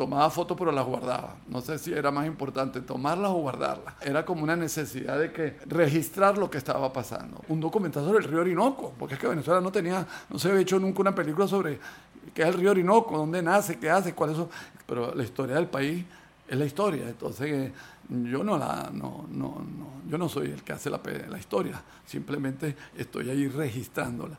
tomaba fotos pero las guardaba. No sé si era más importante tomarlas o guardarlas. Era como una necesidad de que registrar lo que estaba pasando. Un documental sobre el río Orinoco, porque es que Venezuela no tenía, no se había hecho nunca una película sobre qué es el río Orinoco, dónde nace, qué hace, cuáles son. Pero la historia del país es la historia. Entonces yo no la, no, no, no, yo no soy el que hace la, la historia. Simplemente estoy ahí registrándola.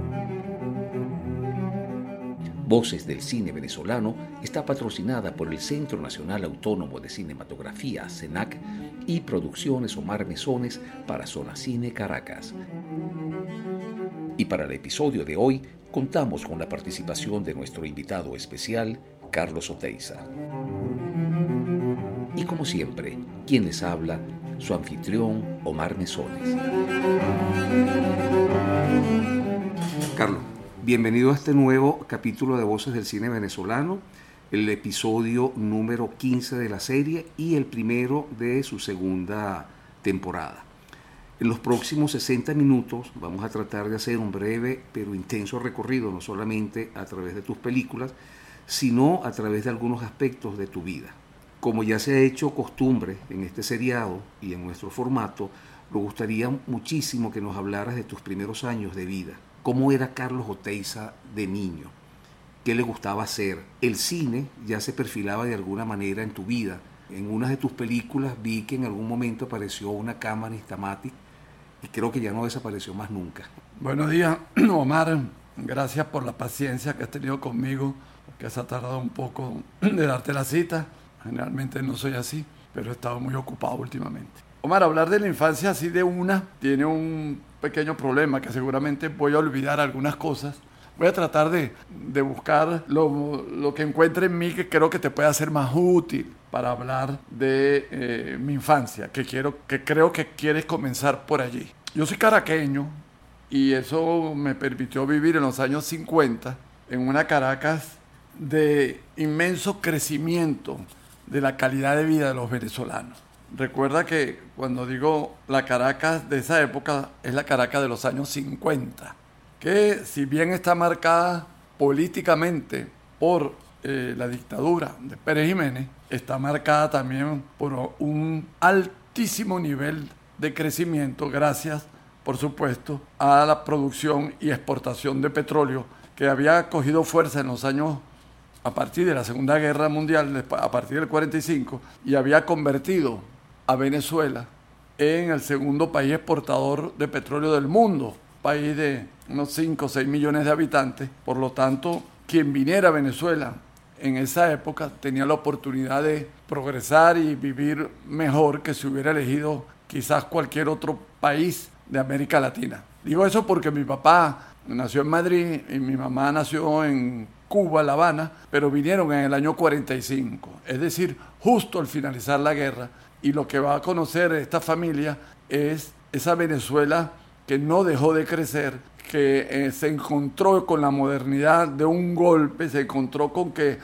Voces del Cine Venezolano está patrocinada por el Centro Nacional Autónomo de Cinematografía, CENAC, y Producciones Omar Mesones para Zona Cine Caracas. Y para el episodio de hoy contamos con la participación de nuestro invitado especial, Carlos Oteiza. Y como siempre, quien les habla, su anfitrión, Omar Mesones. Carlos, bienvenido a este nuevo capítulo de Voces del Cine Venezolano, el episodio número 15 de la serie y el primero de su segunda temporada. En los próximos 60 minutos vamos a tratar de hacer un breve pero intenso recorrido, no solamente a través de tus películas, sino a través de algunos aspectos de tu vida. Como ya se ha hecho costumbre en este seriado y en nuestro formato, nos gustaría muchísimo que nos hablaras de tus primeros años de vida. ¿Cómo era Carlos Oteiza de niño? ¿Qué le gustaba hacer? El cine ya se perfilaba de alguna manera en tu vida. En una de tus películas vi que en algún momento apareció una cámara Instamatic y creo que ya no desapareció más nunca. Buenos días, Omar. Gracias por la paciencia que has tenido conmigo, que has tardado un poco de darte la cita. Generalmente no soy así, pero he estado muy ocupado últimamente. Omar, hablar de la infancia así de una tiene un pequeño problema que seguramente voy a olvidar algunas cosas. Voy a tratar de, de buscar lo, lo, que encuentre en mí que creo que te pueda ser más útil para hablar de eh, mi infancia, que, quiero, que creo que quieres comenzar por allí. Yo soy caraqueño y eso me permitió vivir en los años 50 en una Caracas de inmenso crecimiento de la calidad de vida de los venezolanos. Recuerda que cuando digo la Caracas de esa época es la Caracas de los años 50, que si bien está marcada políticamente por eh, la dictadura de Pérez Jiménez, está marcada también por un altísimo nivel de crecimiento gracias, por supuesto, a la producción y exportación de petróleo que había cogido fuerza en los años a partir de la Segunda Guerra Mundial, a partir del 45, y había convertido a Venezuela en el segundo país exportador de petróleo del mundo, país de unos 5 o 6 millones de habitantes. Por lo tanto, quien viniera a Venezuela en esa época tenía la oportunidad de progresar y vivir mejor que si hubiera elegido quizás cualquier otro país de América Latina. Digo eso porque mi papá nació en Madrid y mi mamá nació en Cuba, La Habana, pero vinieron en el año 45, es decir, justo al finalizar la guerra. Y lo que va a conocer esta familia es esa Venezuela que no dejó de crecer, que eh, se encontró con la modernidad de un golpe, se encontró con que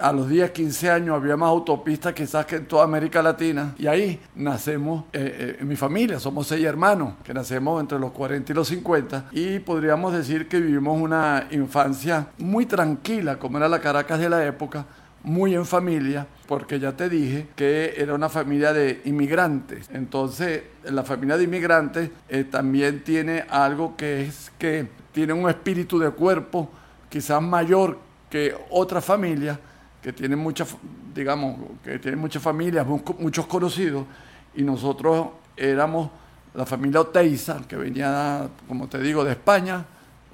a los 10, 15 años había más autopistas quizás que en toda América Latina. Y ahí nacemos, eh, eh, en mi familia, somos seis hermanos, que nacemos entre los 40 y los 50. Y podríamos decir que vivimos una infancia muy tranquila, como era la Caracas de la época, muy en familia, porque ya te dije que era una familia de inmigrantes. Entonces, la familia de inmigrantes eh, también tiene algo que es que tiene un espíritu de cuerpo quizás mayor que otras familias que tienen muchas, digamos, que tienen muchas familias, muchos conocidos, y nosotros éramos la familia Oteiza, que venía, como te digo, de España,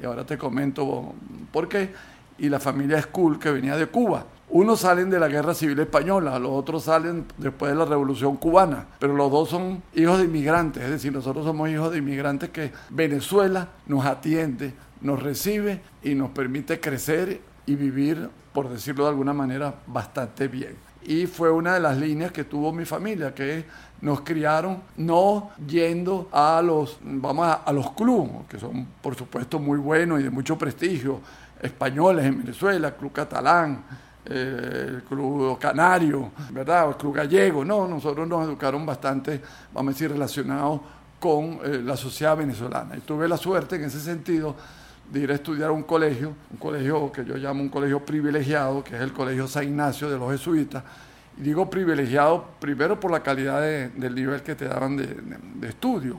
y ahora te comento por qué, y la familia Skull, que venía de Cuba. Unos salen de la guerra civil española, los otros salen después de la revolución cubana, pero los dos son hijos de inmigrantes, es decir, nosotros somos hijos de inmigrantes que Venezuela nos atiende, nos recibe y nos permite crecer y vivir, por decirlo de alguna manera, bastante bien. y fue una de las líneas que tuvo mi familia, que nos criaron no yendo a los, vamos a, los clubes, que son por supuesto muy buenos y de mucho prestigio, españoles en Venezuela, Club Catalán, eh, el Club Canario, ¿verdad? El Club Gallego. No, nosotros nos educaron bastante, vamos a decir, relacionados con eh, la sociedad venezolana. Y tuve la suerte en ese sentido de ir a estudiar a un colegio, un colegio que yo llamo un colegio privilegiado, que es el Colegio San Ignacio de los Jesuitas. Y digo privilegiado primero por la calidad del nivel que te daban de, estudio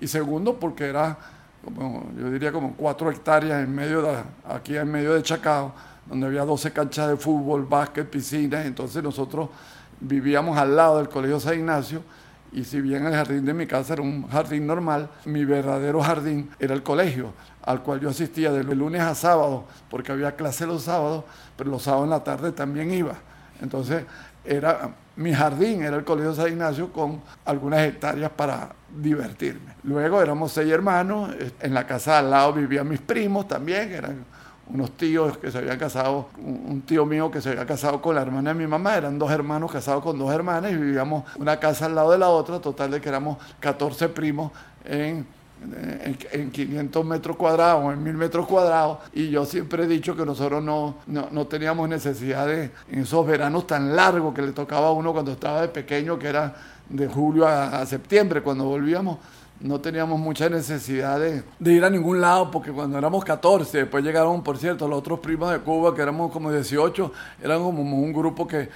y segundo porque era, como, yo diría como cuatro hectáreas en medio de, aquí en medio de Chacao, donde había 12 canchas de fútbol, básquet, piscinas, entonces nosotros vivíamos al lado del Colegio San Ignacio y si bien el jardín de mi casa era un jardín normal, mi verdadero jardín era el colegio, al cual yo asistía de lunes a sábado, porque había clase los sábados, pero los sábados en la tarde también iba. Entonces, era mi jardín, era el Colegio San Ignacio con algunas hectáreas para divertirme. Luego éramos seis hermanos, en la casa al lado vivían mis primos también, eran unos tíos que se habían casado, un tío mío que se había casado con la hermana de mi mamá, eran dos hermanos casados con dos hermanas y vivíamos una casa al lado de la otra, total de que éramos 14 primos en, en, 500 metros cuadrados en 1000 metros cuadrados. Y yo siempre he dicho que nosotros no, no, no teníamos necesidad de, en esos veranos tan largos que le tocaba a uno cuando estaba de pequeño, que era de julio a septiembre, cuando volvíamos no teníamos mucha necesidad de, ir a ningún lado, porque cuando éramos 14, después llegaron, por cierto, los otros primos de Cuba, que éramos como 18, eran como un grupo que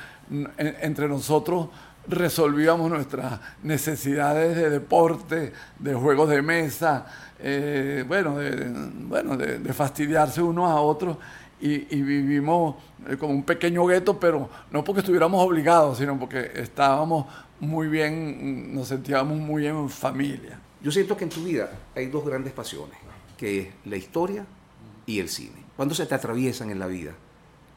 entre nosotros resolvíamos nuestras necesidades de deporte, de juegos de mesa, eh, bueno, de, bueno de, fastidiarse unos a otros. Y, vivimos eh, como un pequeño gueto, pero no porque estuviéramos obligados, sino porque estábamos muy bien, nos sentíamos muy bien en familia. Yo siento que en tu vida hay dos grandes pasiones, que es la historia y el cine. ¿Cuándo se te atraviesan en la vida?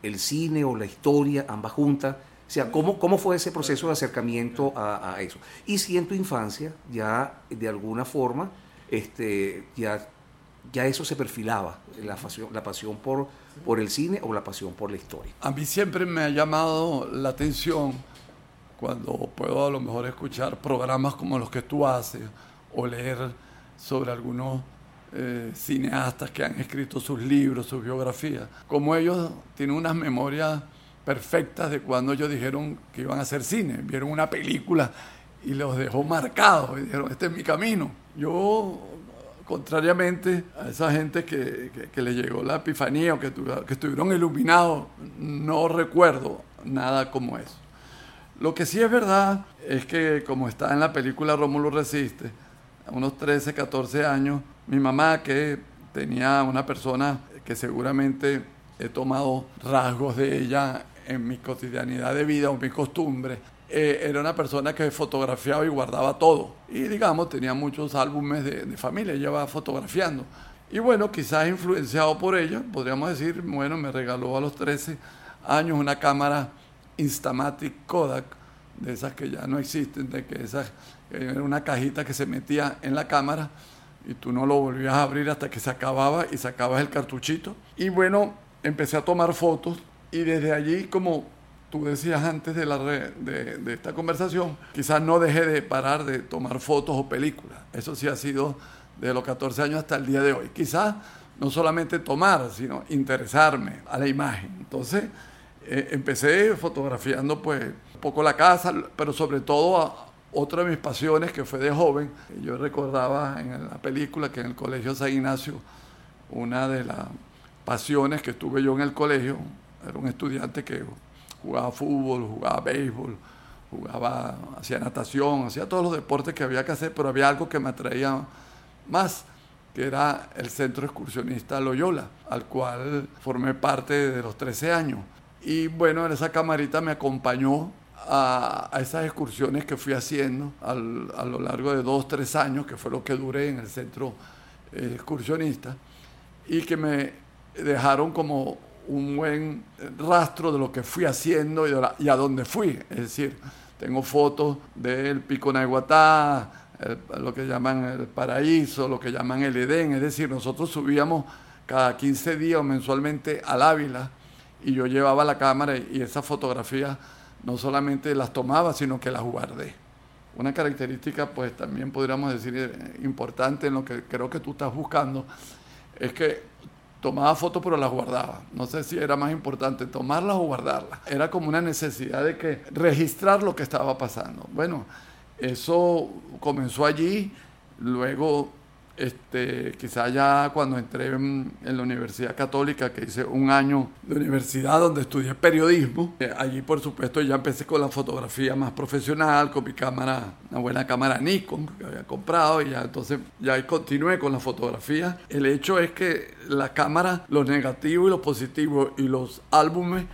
¿El cine o la historia, ambas juntas? O sea, ¿cómo, cómo fue ese proceso de acercamiento a, eso? Y si en tu infancia ya de alguna forma este, ya, ya eso se perfilaba, la pasión, la pasión por, por el cine o la pasión por la historia. A mí siempre me ha llamado la atención cuando puedo a lo mejor escuchar programas como los que tú haces o leer sobre algunos eh, cineastas que han escrito sus libros, sus biografías, como ellos tienen unas memorias perfectas de cuando ellos dijeron que iban a hacer cine, vieron una película y los dejó marcados y dijeron, este es mi camino. Yo, contrariamente a esa gente que, que, le llegó la epifanía o que, que estuvieron iluminados, no recuerdo nada como eso. Lo que sí es verdad es que, como está en la película Rómulo Resiste, unos 13, 14 años, mi mamá, que tenía una persona que seguramente he tomado rasgos de ella en mi cotidianidad de vida o mi costumbre, eh, era una persona que fotografiaba y guardaba todo. Y digamos, tenía muchos álbumes de, de familia, ella va fotografiando. Y bueno, quizás influenciado por ella, podríamos decir, bueno, me regaló a los 13 años una cámara Instamatic Kodak, de esas que ya no existen, de que esas era una cajita que se metía en la cámara y tú no lo volvías a abrir hasta que se acababa y sacabas el cartuchito. Y bueno, empecé a tomar fotos y desde allí, como tú decías antes de, la de, esta conversación, quizás no dejé de parar de tomar fotos o películas. Eso sí ha sido de los 14 años hasta el día de hoy. Quizás no solamente tomar, sino interesarme a la imagen. Entonces, eh, empecé fotografiando pues un poco la casa, pero sobre todo a, otra de mis pasiones que fue de joven, yo recordaba en la película que en el Colegio San Ignacio, una de las pasiones que tuve yo en el colegio, era un estudiante que jugaba fútbol, jugaba béisbol, jugaba, hacía natación, hacía todos los deportes que había que hacer, pero había algo que me atraía más, que era el centro excursionista Loyola, al cual formé parte de los 13 años. Y bueno, en esa camarita me acompañó a, esas excursiones que fui haciendo a lo largo de dos, tres años, que fue lo que duré en el centro eh, excursionista, y que me dejaron como un buen rastro de lo que fui haciendo y, a dónde fui. Es decir, tengo fotos del Pico Naiguatá, lo que llaman el paraíso, lo que llaman el Edén. Es decir, nosotros subíamos cada 15 días o mensualmente al Ávila y yo llevaba la cámara y esas fotografías no solamente las tomaba, sino que las guardé. Una característica, pues también podríamos decir eh, importante en lo que creo que tú estás buscando, es que tomaba fotos pero las guardaba. No sé si era más importante tomarlas o guardarlas. Era como una necesidad de que registrar lo que estaba pasando. Bueno, eso comenzó allí, luego este, quizá ya cuando entré en, la Universidad Católica, que hice un año de universidad donde estudié periodismo, eh, allí por supuesto ya empecé con la fotografía más profesional, con mi cámara, una buena cámara Nikon que había comprado y ya entonces ya continué con la fotografía. El hecho es que la cámara, los negativos y los positivos y los álbumes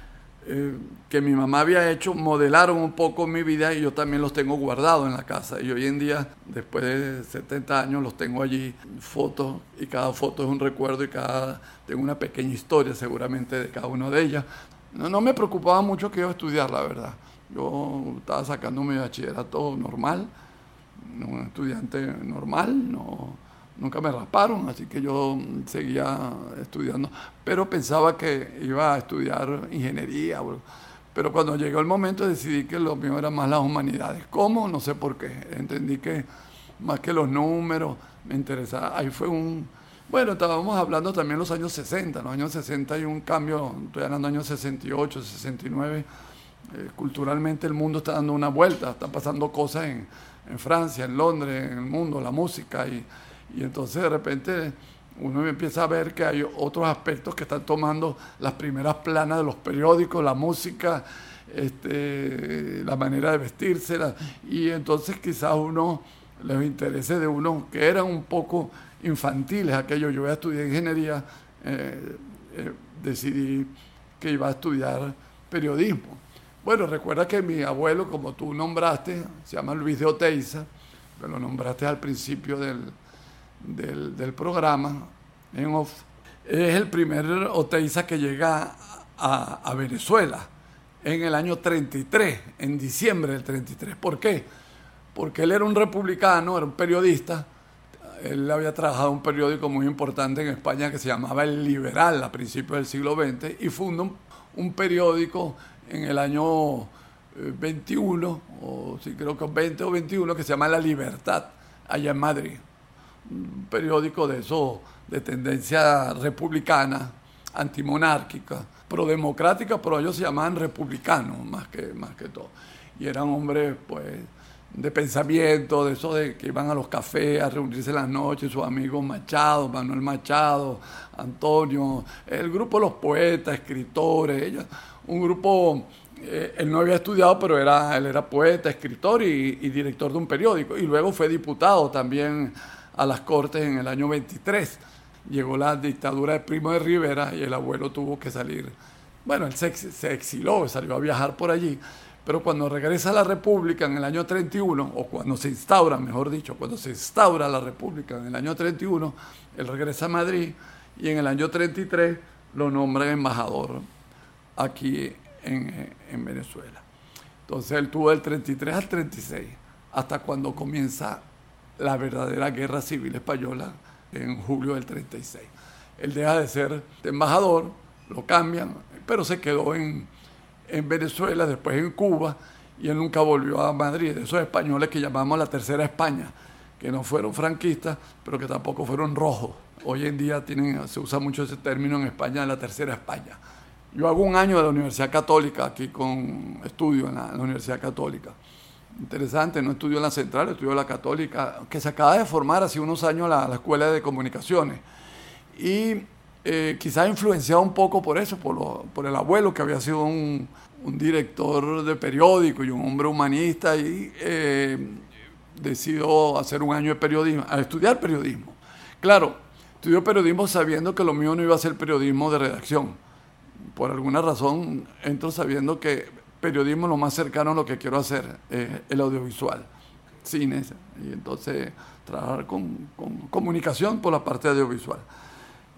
eh, que mi mamá había hecho modelaron un poco mi vida y yo también los tengo guardados en la casa. Y hoy en día, después de 70 años, los tengo allí, fotos, y cada foto es un recuerdo y cada tengo una pequeña historia seguramente de cada una de ellas. No, no me preocupaba mucho que iba a estudiar, la verdad. Yo estaba sacando mi bachillerato normal, un estudiante normal, no nunca me rasparon, así que yo seguía estudiando, pero pensaba que iba a estudiar ingeniería. Pero cuando llegó el momento decidí que lo mío era más las humanidades. ¿Cómo? No sé por qué. Entendí que más que los números me interesaba. Ahí fue un... Bueno, estábamos hablando también los años 60. En los años 60 hay un cambio, estoy hablando de años 68, 69. Eh, culturalmente el mundo está dando una vuelta, están pasando cosas en, en Francia, en Londres, en el mundo, la música y y entonces de repente uno empieza a ver que hay otros aspectos que están tomando las primeras planas de los periódicos, la música, este, la manera de vestirse, y entonces quizás uno, los intereses de uno, que eran un poco infantiles, aquello, yo voy a estudiar ingeniería, eh, eh, decidí que iba a estudiar periodismo. Bueno, recuerda que mi abuelo, como tú nombraste, se llama Luis de Oteiza, que lo nombraste al principio del, del, programa en off, es el primer Oteiza que llega a, Venezuela en el año 33, en diciembre del 33. ¿Por qué? Porque él era un republicano, era un periodista. Él había trabajado en un periódico muy importante en España que se llamaba El Liberal a principios del siglo XX y fundó un, un periódico en el año 21, eh, o sí creo que 20 o 21, que se llama La Libertad, allá en Madrid periódico de eso, de tendencia republicana, antimonárquica, prodemocrática, pero ellos se llamaban republicanos más que, más que todo. Y eran hombres, pues, de pensamiento, de eso de que iban a los cafés a reunirse en las noches, sus amigos Machado, Manuel Machado, Antonio, el grupo de los poetas, escritores, ellos, un grupo, eh, él no había estudiado, pero era, él era poeta, escritor y director de un periódico, y luego fue diputado también a las Cortes en el año 23. Llegó la dictadura de Primo de Rivera y el abuelo tuvo que salir. Bueno, él se, exiló, salió a viajar por allí, pero cuando regresa a la República en el año 31, o cuando se instaura, mejor dicho, cuando se instaura la República en el año 31, él regresa a Madrid y en el año 33 lo nombran embajador aquí en, en Venezuela. Entonces él tuvo del 33 al 36, hasta cuando comienza la verdadera guerra civil española en julio del 36. Él deja de ser embajador, lo cambian, pero se quedó en, en Venezuela, después en Cuba, y él nunca volvió a Madrid. Esos españoles que llamamos la Tercera España, que no fueron franquistas, pero que tampoco fueron rojos. Hoy en día tienen, se usa mucho ese término en España, la Tercera España. Yo hago un año de la Universidad Católica, aquí con estudio en la Universidad Católica interesante, no estudió en la central, estudió en la católica, que se acaba de formar hace unos años la, la escuela de comunicaciones. Y eh, quizás influenciado un poco por eso, por, por el abuelo que había sido un, un, director de periódico y un hombre humanista y eh, decidió hacer un año de periodismo, a estudiar periodismo. Claro, estudió periodismo sabiendo que lo mío no iba a ser periodismo de redacción. Por alguna razón entro sabiendo que periodismo lo más cercano a lo que quiero hacer, el audiovisual, cines, y entonces trabajar con, comunicación por la parte audiovisual.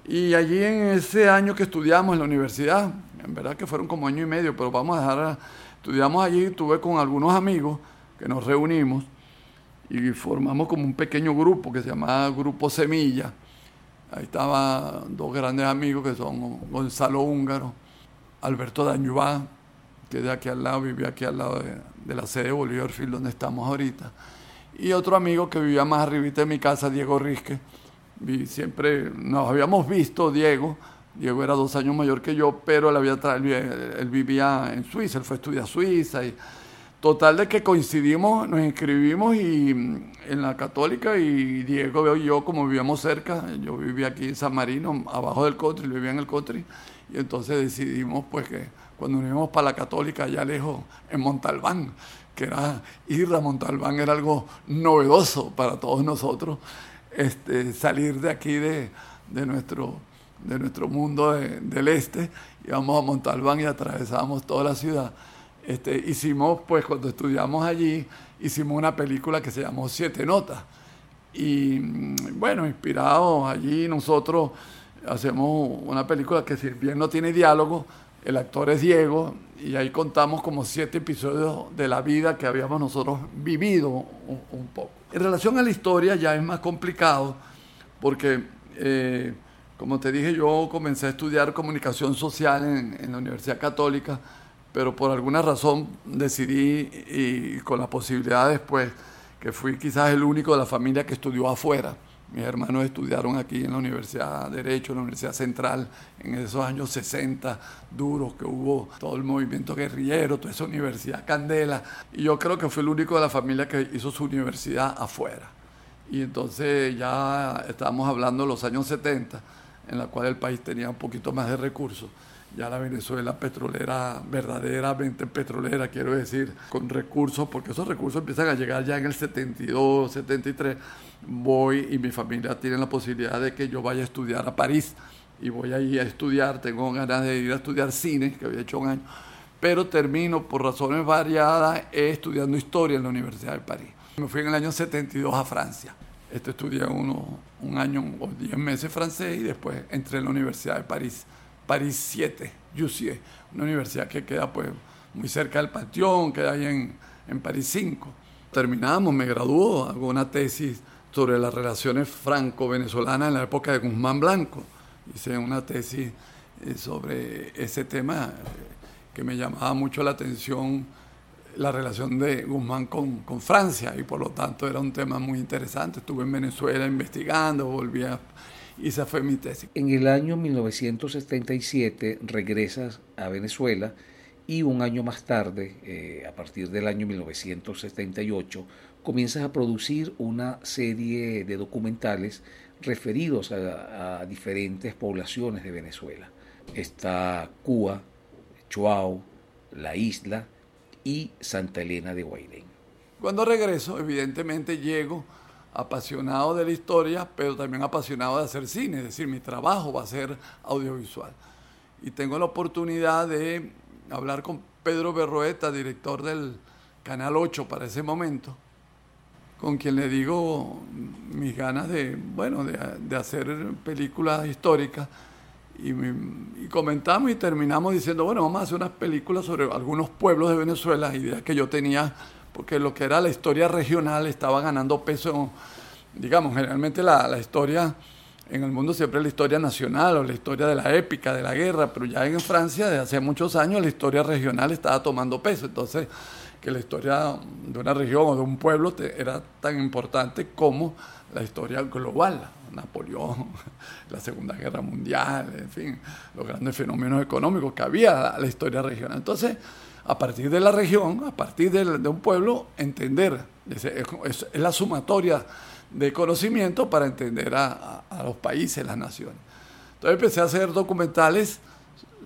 Y allí en ese año que estudiamos en la universidad, en verdad que fueron como año y medio, pero vamos a dejar, estudiamos allí, tuve con algunos amigos que nos reunimos y formamos como un pequeño grupo que se llamaba Grupo Semilla. Ahí estaban dos grandes amigos que son Gonzalo Húngaro, Alberto Dañubá, que de aquí al lado, vivía aquí al lado de, la sede de Bolívar donde estamos ahorita. Y otro amigo que vivía más arribita de mi casa, Diego Risque. siempre nos habíamos visto, Diego. Diego era dos años mayor que yo, pero él, había él vivía en Suiza, él fue a estudiar Suiza. Y, total de que coincidimos, nos inscribimos y, en la católica y Diego y yo, como vivíamos cerca, yo vivía aquí en San Marino, abajo del country, vivía en el country, y entonces decidimos pues que cuando nos íbamos para la católica allá lejos, en Montalbán, que era ir a Montalbán era algo novedoso para todos nosotros, este, salir de aquí de, nuestro, de nuestro mundo del este, íbamos a Montalbán y atravesábamos toda la ciudad. Este, hicimos, pues cuando estudiamos allí, hicimos una película que se llamó Siete Notas. Y bueno, inspirados allí nosotros hacemos una película que si bien no tiene diálogo, el actor es Diego y ahí contamos como siete episodios de la vida que habíamos nosotros vivido un, poco. En relación a la historia ya es más complicado porque, eh, como te dije, yo comencé a estudiar comunicación social en, en, la Universidad Católica, pero por alguna razón decidí, y con la posibilidad después, que fui quizás el único de la familia que estudió afuera mis hermanos estudiaron aquí en la Universidad de Derecho, en la Universidad Central, en esos años 60 duros que hubo todo el movimiento guerrillero, toda esa universidad Candela. Y yo creo que fui el único de la familia que hizo su universidad afuera. Y entonces ya estábamos hablando de los años 70, en la cual el país tenía un poquito más de recursos ya la Venezuela petrolera, verdaderamente petrolera, quiero decir, con recursos, porque esos recursos empiezan a llegar ya en el 72, 73, voy y mi familia tiene la posibilidad de que yo vaya a estudiar a París y voy ahí a estudiar, tengo ganas de ir a estudiar cine, que había hecho un año, pero termino por razones variadas estudiando historia en la Universidad de París. Me fui en el año 72 a Francia. Este estudié uno, un año o diez meses francés y después entré en la Universidad de París París 7, UCE, una universidad que queda pues muy cerca del Panteón, queda ahí en, en París 5. Terminamos, me graduó, hago una tesis sobre las relaciones franco-venezolanas en la época de Guzmán Blanco. Hice una tesis eh, sobre ese tema eh, que me llamaba mucho la atención, la relación de Guzmán con, con Francia, y por lo tanto era un tema muy interesante. Estuve en Venezuela investigando, volví a y esa fue mi tesis. En el año 1977 regresas a Venezuela y un año más tarde, eh, a partir del año 1978, comienzas a producir una serie de documentales referidos a, diferentes poblaciones de Venezuela. Está Cuba, Chuao, La Isla y Santa Elena de Guairén. Cuando regreso, evidentemente llego apasionado de la historia, pero también apasionado de hacer cine, es decir, mi trabajo va a ser audiovisual. Y tengo la oportunidad de hablar con Pedro Berroeta, director del Canal 8 para ese momento, con quien le digo mis ganas de, bueno, de, hacer películas históricas. Y, y, comentamos y terminamos diciendo, bueno, vamos a hacer unas películas sobre algunos pueblos de Venezuela, ideas que yo tenía porque lo que era la historia regional estaba ganando peso, digamos, generalmente la, historia en el mundo siempre es la historia nacional o la historia de la épica, de la guerra, pero ya en Francia desde hace muchos años la historia regional estaba tomando peso, entonces que la historia de una región o de un pueblo era tan importante como la historia global, Napoleón, la Segunda Guerra Mundial, en fin, los grandes fenómenos económicos que había la historia regional. Entonces, a partir de la región, a partir de, un pueblo, entender. Es, la sumatoria de conocimiento para entender a, los países, las naciones. Entonces empecé a hacer documentales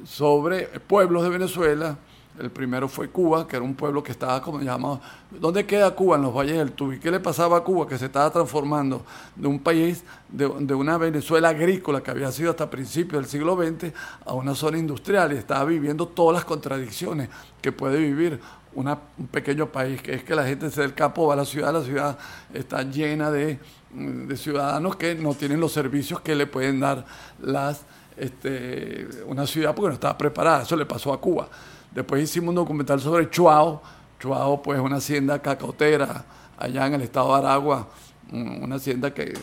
sobre pueblos de Venezuela, el primero fue Cuba, que era un pueblo que estaba como llamado. ¿Dónde queda Cuba? En los valles del Tubi. ¿Qué le pasaba a Cuba? Que se estaba transformando de un país, de, una Venezuela agrícola que había sido hasta principios del siglo XX, a una zona industrial y estaba viviendo todas las contradicciones que puede vivir un pequeño país, que es que la gente se del campo va a la ciudad, la ciudad está llena de, de ciudadanos que no tienen los servicios que le pueden dar las, este, una ciudad porque no estaba preparada. Eso le pasó a Cuba. Después hicimos un documental sobre Chuao. Chuao, pues, una hacienda cacautera allá en el estado de Aragua, una hacienda que,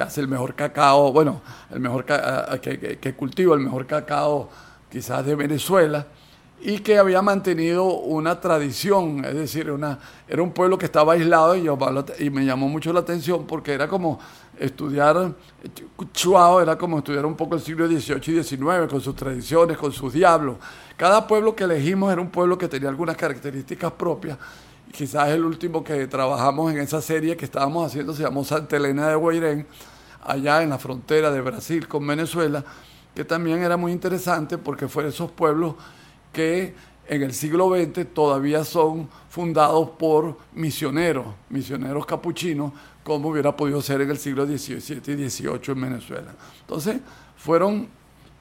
hace el mejor cacao, bueno, el mejor que, que, cultiva el mejor cacao quizás de Venezuela. y que había mantenido una tradición, es decir, una, era un pueblo que estaba aislado y, y me llamó mucho la atención porque era como estudiar, Chuao era como estudiar un poco el siglo XVIII y XIX con sus tradiciones, con sus diablos. Cada pueblo que elegimos era un pueblo que tenía algunas características propias. Quizás el último que trabajamos en esa serie que estábamos haciendo se llamó Santa Elena de Guairén, allá en la frontera de Brasil con Venezuela, que también era muy interesante porque fue esos pueblos que en el siglo XX todavía son fundados por misioneros, misioneros capuchinos, como hubiera podido ser en el siglo XVII y XVIII en Venezuela. Entonces, fueron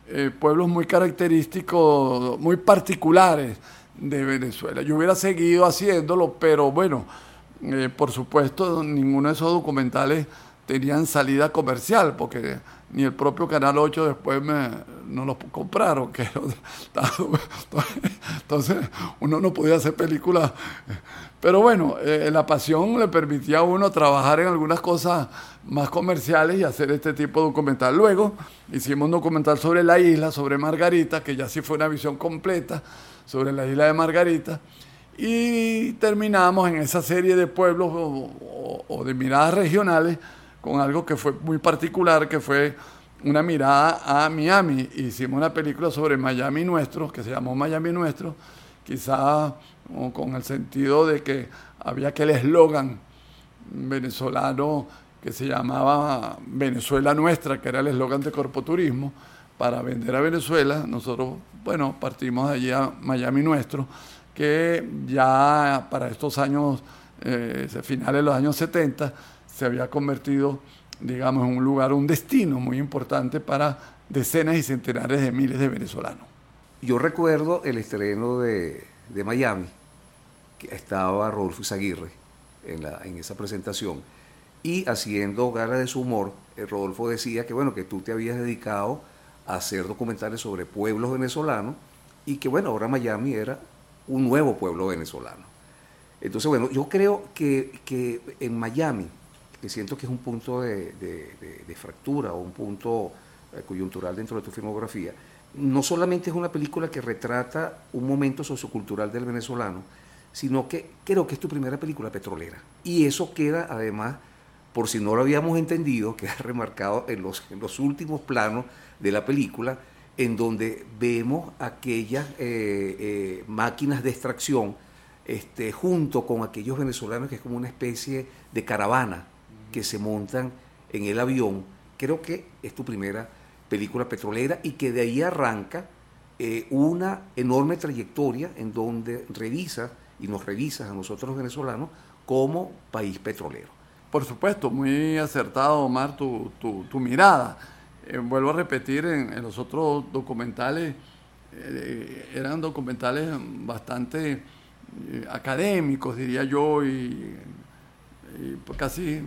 eh, pueblos muy característicos, muy particulares de Venezuela. Yo hubiera seguido haciéndolo, pero bueno, eh, por supuesto, ninguno de esos documentales tenían salida comercial, porque ni el propio Canal 8 después me, no los compraron. Que, entonces uno no podía hacer películas. Pero bueno, eh, la pasión le permitía a uno trabajar en algunas cosas más comerciales y hacer este tipo de documental. Luego hicimos un documental sobre la isla, sobre Margarita, que ya sí fue una visión completa sobre la isla de Margarita. Y terminamos en esa serie de pueblos o de miradas regionales con algo que fue muy particular, que fue una mirada a Miami. Hicimos una película sobre Miami Nuestro, que se llamó Miami Nuestro, quizá con el sentido de que había aquel eslogan venezolano que se llamaba Venezuela Nuestra, que era el eslogan de Corpoturismo, para vender a Venezuela. Nosotros, bueno, partimos de allí a Miami Nuestro, que ya para estos años, eh, finales de los años 70, se había convertido, digamos, en un lugar, un destino muy importante para decenas y centenares de miles de venezolanos. Yo recuerdo el estreno de, Miami, que estaba Rodolfo Izaguirre en, la, en esa presentación, y haciendo gala de su humor, eh, Rodolfo decía que, bueno, que tú te habías dedicado a hacer documentales sobre pueblos venezolanos y que, bueno, ahora Miami era un nuevo pueblo venezolano. Entonces, bueno, yo creo que, que en Miami que siento que es un punto de, fractura o un punto eh, coyuntural dentro de tu filmografía, no solamente es una película que retrata un momento sociocultural del venezolano, sino que creo que es tu primera película petrolera. Y eso queda además, por si no lo habíamos entendido, queda remarcado en los, últimos planos de la película, en donde vemos aquellas eh, eh, máquinas de extracción este, junto con aquellos venezolanos que es como una especie de caravana que se montan en el avión. Creo que es tu primera película petrolera y que de ahí arranca eh, una enorme trayectoria en donde revisas y nos revisas a nosotros venezolanos como país petrolero. Por supuesto, muy acertado, Omar, tu, tu, mirada. Eh, vuelvo a repetir, en, los otros documentales, eh, eran documentales bastante académicos, diría yo, y casi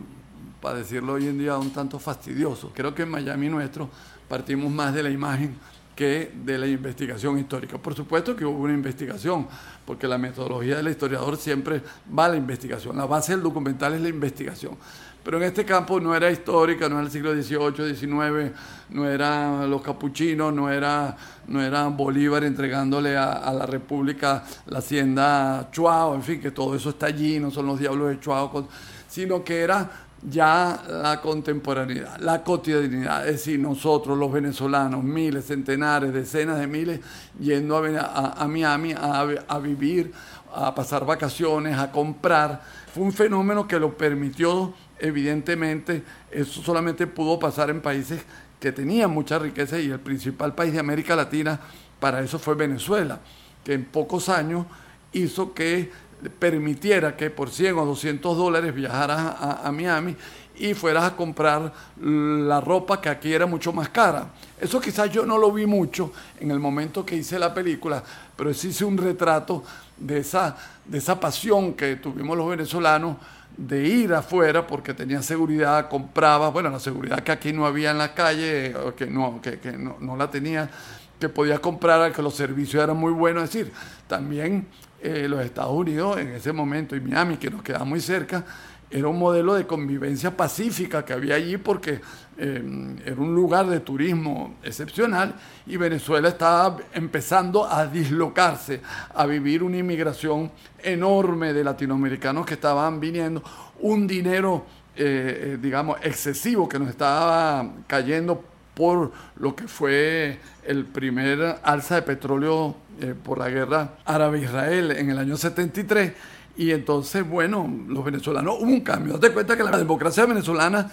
para decirlo hoy en día, un tanto fastidioso. Creo que en Miami nuestro partimos más de la imagen que de la investigación histórica. Por supuesto que hubo una investigación, porque la metodología del historiador siempre va a la investigación. La base del documental es la investigación. Pero en este campo no era histórica, no era el siglo XVIII, XIX, no eran los capuchinos, no era, no era Bolívar entregándole a, la República la hacienda Chuao, en fin, que todo eso está allí, no son los diablos de Chuao, sino que era ya la contemporaneidad, la cotidianidad, es decir, nosotros los venezolanos, miles, centenares, decenas de miles, yendo a, Miami a, vivir, a pasar vacaciones, a comprar, fue un fenómeno que lo permitió, evidentemente, eso solamente pudo pasar en países que tenían mucha riqueza y el principal país de América Latina para eso fue Venezuela, que en pocos años hizo que permitiera que por 100 o 200 dólares viajaras a, Miami y fueras a comprar la ropa que aquí era mucho más cara. Eso quizás yo no lo vi mucho en el momento que hice la película, pero sí hice un retrato de esa, de esa pasión que tuvimos los venezolanos de ir afuera porque tenía seguridad, compraba, bueno, la seguridad que aquí no había en la calle, que no, que, no, no la tenía, que podía comprar, que los servicios eran muy buenos, es decir, también eh, los Estados Unidos en ese momento y Miami, que nos queda muy cerca, era un modelo de convivencia pacífica que había allí porque eh, era un lugar de turismo excepcional y Venezuela estaba empezando a dislocarse, a vivir una inmigración enorme de latinoamericanos que estaban viniendo, un dinero, eh, digamos, excesivo que nos estaba cayendo por lo que fue el primer alza de petróleo eh, por la guerra árabe-israel en el año 73 y entonces, bueno, los venezolanos, hubo un cambio. Date cuenta que la democracia venezolana,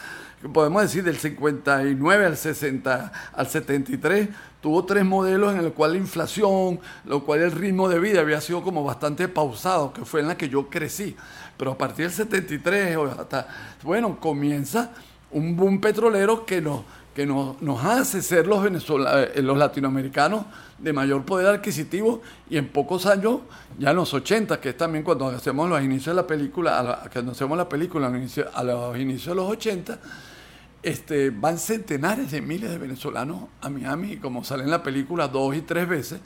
podemos decir del 59 al 60 al 73, tuvo tres modelos en el cual la inflación, lo cual el ritmo de vida había sido como bastante pausado, que fue en la que yo crecí. Pero a partir del 73, hasta, bueno, comienza un boom petrolero que nos, que nos, hace ser los, eh, los latinoamericanos de mayor poder adquisitivo y en pocos años, ya en los 80, que es también cuando hacemos los inicios de la película, cuando hacemos la película a los inicios de los 80, este, van centenares de miles de venezolanos a Miami, como sale en la película dos y tres veces.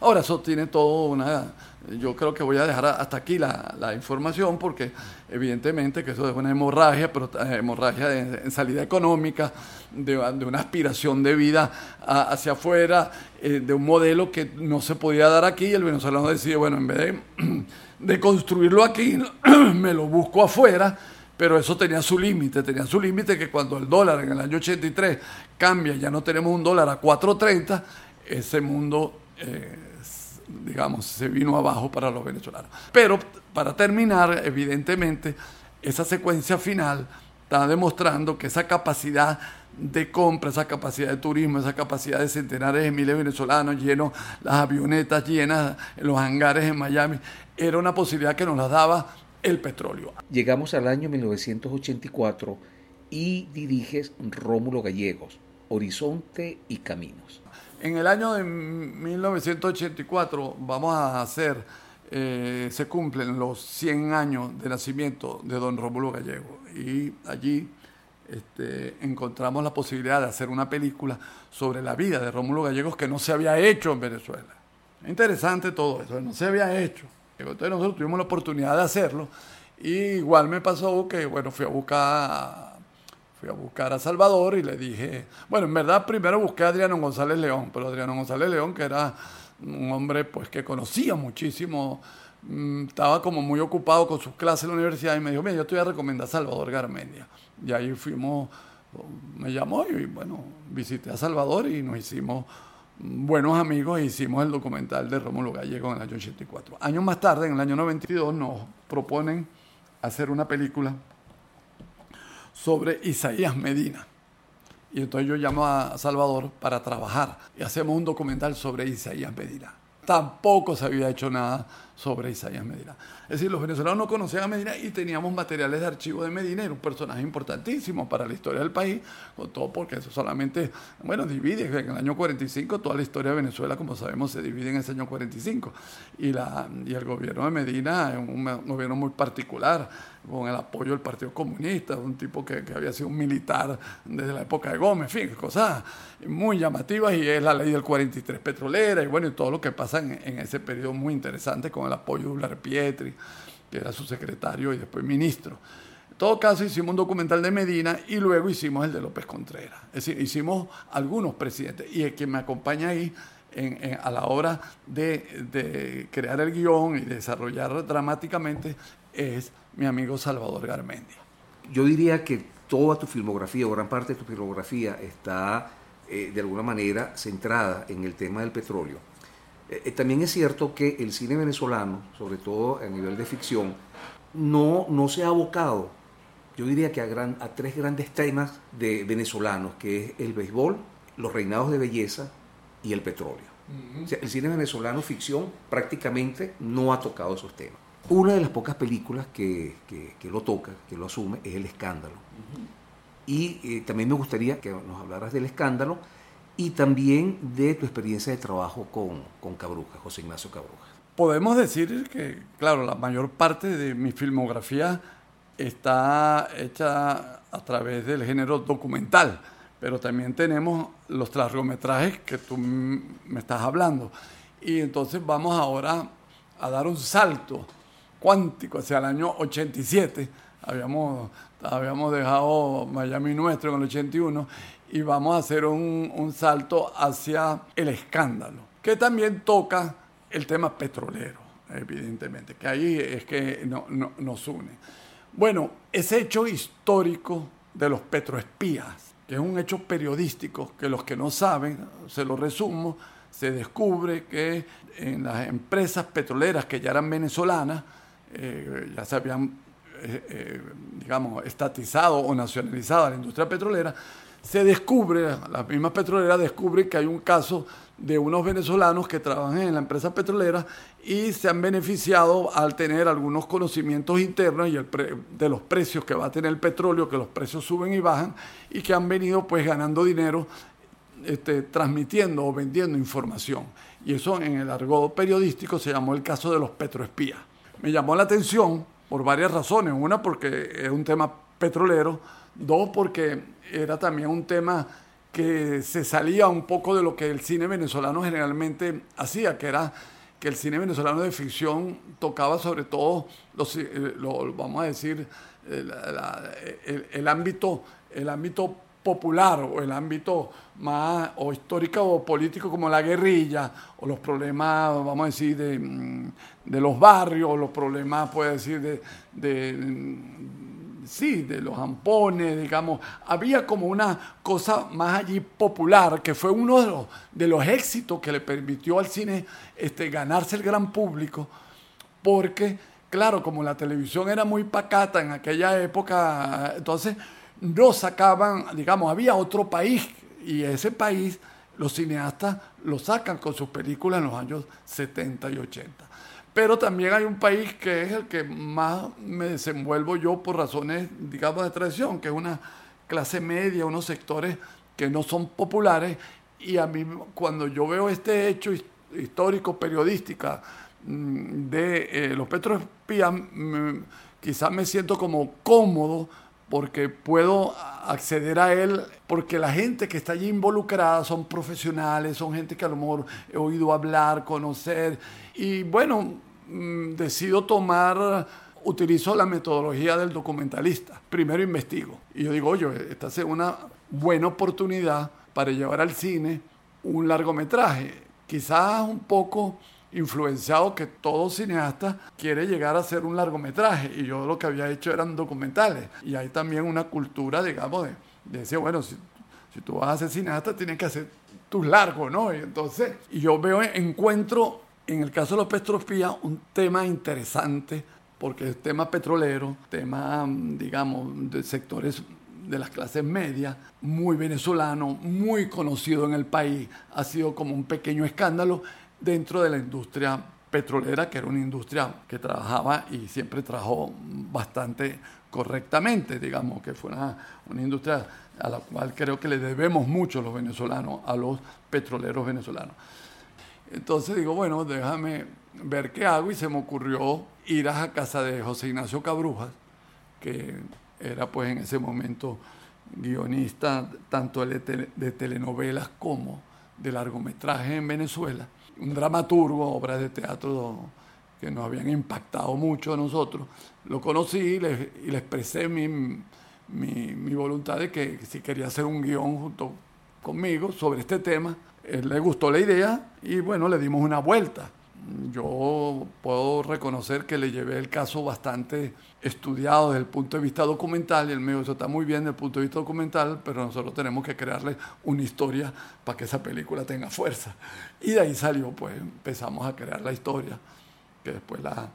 Ahora, eso tiene todo una... Yo creo que voy a dejar hasta aquí la, información porque evidentemente que eso es una hemorragia, pero eh, hemorragia en salida económica, de, una aspiración de vida hacia afuera, eh, de un modelo que no se podía dar aquí. El venezolano decide, bueno, en vez de, de construirlo aquí, me lo busco afuera pero eso tenía su límite, tenía su límite que cuando el dólar en el año 83 cambia, ya no tenemos un dólar a 4.30, ese mundo, eh, digamos, se vino abajo para los venezolanos. Pero para terminar, evidentemente, esa secuencia final está demostrando que esa capacidad de compra, esa capacidad de turismo, esa capacidad de centenares de miles de venezolanos llenos, las avionetas llenas, los hangares en Miami, era una posibilidad que nos la daba el petróleo. Llegamos al año 1984 y diriges Rómulo Gallegos, Horizonte y Caminos. En el año de 1984 vamos a hacer, eh, se cumplen los 100 años de nacimiento de don Rómulo Gallego y allí este, encontramos la posibilidad de hacer una película sobre la vida de Rómulo Gallegos que no se había hecho en Venezuela. Interesante todo eso, no se había hecho. Entonces nosotros tuvimos la oportunidad de hacerlo. Y igual me pasó que, bueno, fui a buscar, fui a buscar a Salvador y le dije, bueno, en verdad primero busqué a Adriano González León, pero Adriano González León, que era un hombre pues que conocía muchísimo, mm, estaba como muy ocupado con sus clases en la universidad y me dijo, mira, yo te voy a recomendar a Salvador Garmendia. Y ahí fuimos, me llamó y bueno, visité a Salvador y nos hicimos buenos amigos e hicimos el documental de Rómulo Gallego en el año 84. Años más tarde, en el año 92, nos proponen hacer una película sobre Isaías Medina. Y entonces yo llamo a Salvador para trabajar y hacemos un documental sobre Isaías Medina. Tampoco se había hecho nada sobre Isaías Medina. Es decir, los venezolanos no conocían a Medina y teníamos materiales de archivo de Medina, era un personaje importantísimo para la historia del país, con todo porque eso solamente, bueno, divide, en el año 45 toda la historia de Venezuela, como sabemos, se divide en ese año 45. Y, la, y el gobierno de Medina es un gobierno muy particular, con el apoyo del Partido Comunista, un tipo que, había sido un militar desde la época de Gómez, en fin, cosas muy llamativas y es la ley del 43 petrolera y bueno, y todo lo que pasa en, en ese periodo muy interesante con el apoyo de Ular Pietri, que era su secretario y después ministro. En todo caso, hicimos un documental de Medina y luego hicimos el de López Contreras. Es decir, hicimos algunos presidentes. Y el que me acompaña ahí a la hora de, de, crear el guion y desarrollar dramáticamente es mi amigo Salvador Garmendi. Yo diría que toda tu filmografía o gran parte de tu filmografía está eh, de alguna manera centrada en el tema del petróleo. Eh, eh, también es cierto que el cine venezolano, sobre todo a nivel de ficción, no, no se ha abocado, yo diría que a, gran, a tres grandes temas de venezolanos, que es el béisbol, los reinados de belleza y el petróleo. el cine venezolano ficción prácticamente no ha tocado esos temas. Una de las pocas películas que, que, lo toca, que lo asume, es El Escándalo. Y eh, también me gustaría que nos hablaras del escándalo y también de tu experiencia de trabajo con, con Cabruja, José Ignacio Cabruja. Podemos decir que, claro, la mayor parte de mi filmografía está hecha a través del género documental, pero también tenemos los largometrajes que tú me estás hablando. Y entonces vamos ahora a dar un salto cuántico hacia el año 87 habíamos, habíamos dejado Miami nuestro en el 81 y vamos a hacer un, un salto hacia el escándalo, que también toca el tema petrolero, evidentemente, que ahí es que no, nos une. Bueno, ese hecho histórico de los petroespías, que es un hecho periodístico que los que no saben, se lo resumo, se descubre que en las empresas petroleras que ya eran venezolanas, eh, ya se habían, eh, eh, digamos, estatizado o nacionalizado la industria petrolera, se descubre, las mismas petroleras descubren que hay un caso de unos venezolanos que trabajan en la empresa petrolera y se han beneficiado al tener algunos conocimientos internos y el de los precios que va a tener el petróleo, que los precios suben y bajan y que han venido pues ganando dinero este, transmitiendo o vendiendo información. Y eso en el argot periodístico se llamó el caso de los petroespías. Me llamó la atención por varias razones. Una porque es un tema petrolero, dos porque era también un tema que se salía un poco de lo que el cine venezolano generalmente hacía, que era que el cine venezolano de ficción tocaba sobre todo, los, eh, vamos a decir, el, ámbito, el ámbito popular o el ámbito más o histórico o político como la guerrilla o los problemas, vamos a decir, de, mm, los barrios, los problemas, puede decir, de, sí, de los ampones, digamos, había como una cosa más allí popular, que fue uno de los, de los éxitos que le permitió al cine este, ganarse el gran público, porque, claro, como la televisión era muy pacata en aquella época, entonces no sacaban, digamos, había otro país, y ese país los cineastas lo sacan con sus películas en los años 70 y 80. Pero también hay un país que es el que más me desenvuelvo yo por razones, digamos, de tradición, que es una clase media, unos sectores que no son populares. Y a mí, cuando yo veo este hecho histórico, periodística, mm, de eh, los petroespías, quizás me siento como cómodo porque puedo acceder a él, porque la gente que está allí involucrada son profesionales, son gente que a lo mejor he oído hablar, conocer, y bueno, Mm, decido tomar, utilizo la metodología del documentalista. Primero investigo. Y yo digo, oye, esta es una buena oportunidad para llevar al cine un largometraje. Quizás un poco influenciado que todo cineasta quiere llegar a hacer un largometraje. Y yo lo que había hecho eran documentales. Y hay también una cultura digamos de, decir bueno si, si, tú vas a ser cineasta tienes que hacer tus largos no y entonces y yo veo encuentro en el caso de los petrofías, un tema interesante, porque es tema petrolero, tema, digamos, de sectores de las clases medias, muy venezolano, muy conocido en el país, ha sido como un pequeño escándalo dentro de la industria petrolera, que era una industria que trabajaba y siempre trabajó bastante correctamente, digamos, que fue una, una, industria a la cual creo que le debemos mucho los venezolanos, a los petroleros venezolanos. Entonces digo, bueno, déjame ver qué hago y se me ocurrió ir a casa de José Ignacio Cabrujas, que era pues en ese momento guionista tanto de telenovelas como de largometraje en Venezuela, un dramaturgo, obras de teatro que nos habían impactado mucho a nosotros. Lo conocí y le, expresé mi, mi, voluntad de que si quería hacer un guion junto conmigo sobre este tema le gustó la idea y bueno, le dimos una vuelta. Yo puedo reconocer que le llevé el caso bastante estudiado desde el punto de vista documental y él me dijo, eso está muy bien desde el punto de vista documental, pero nosotros tenemos que crearle una historia para que esa película tenga fuerza. Y de ahí salió, pues empezamos a crear la historia, que después la,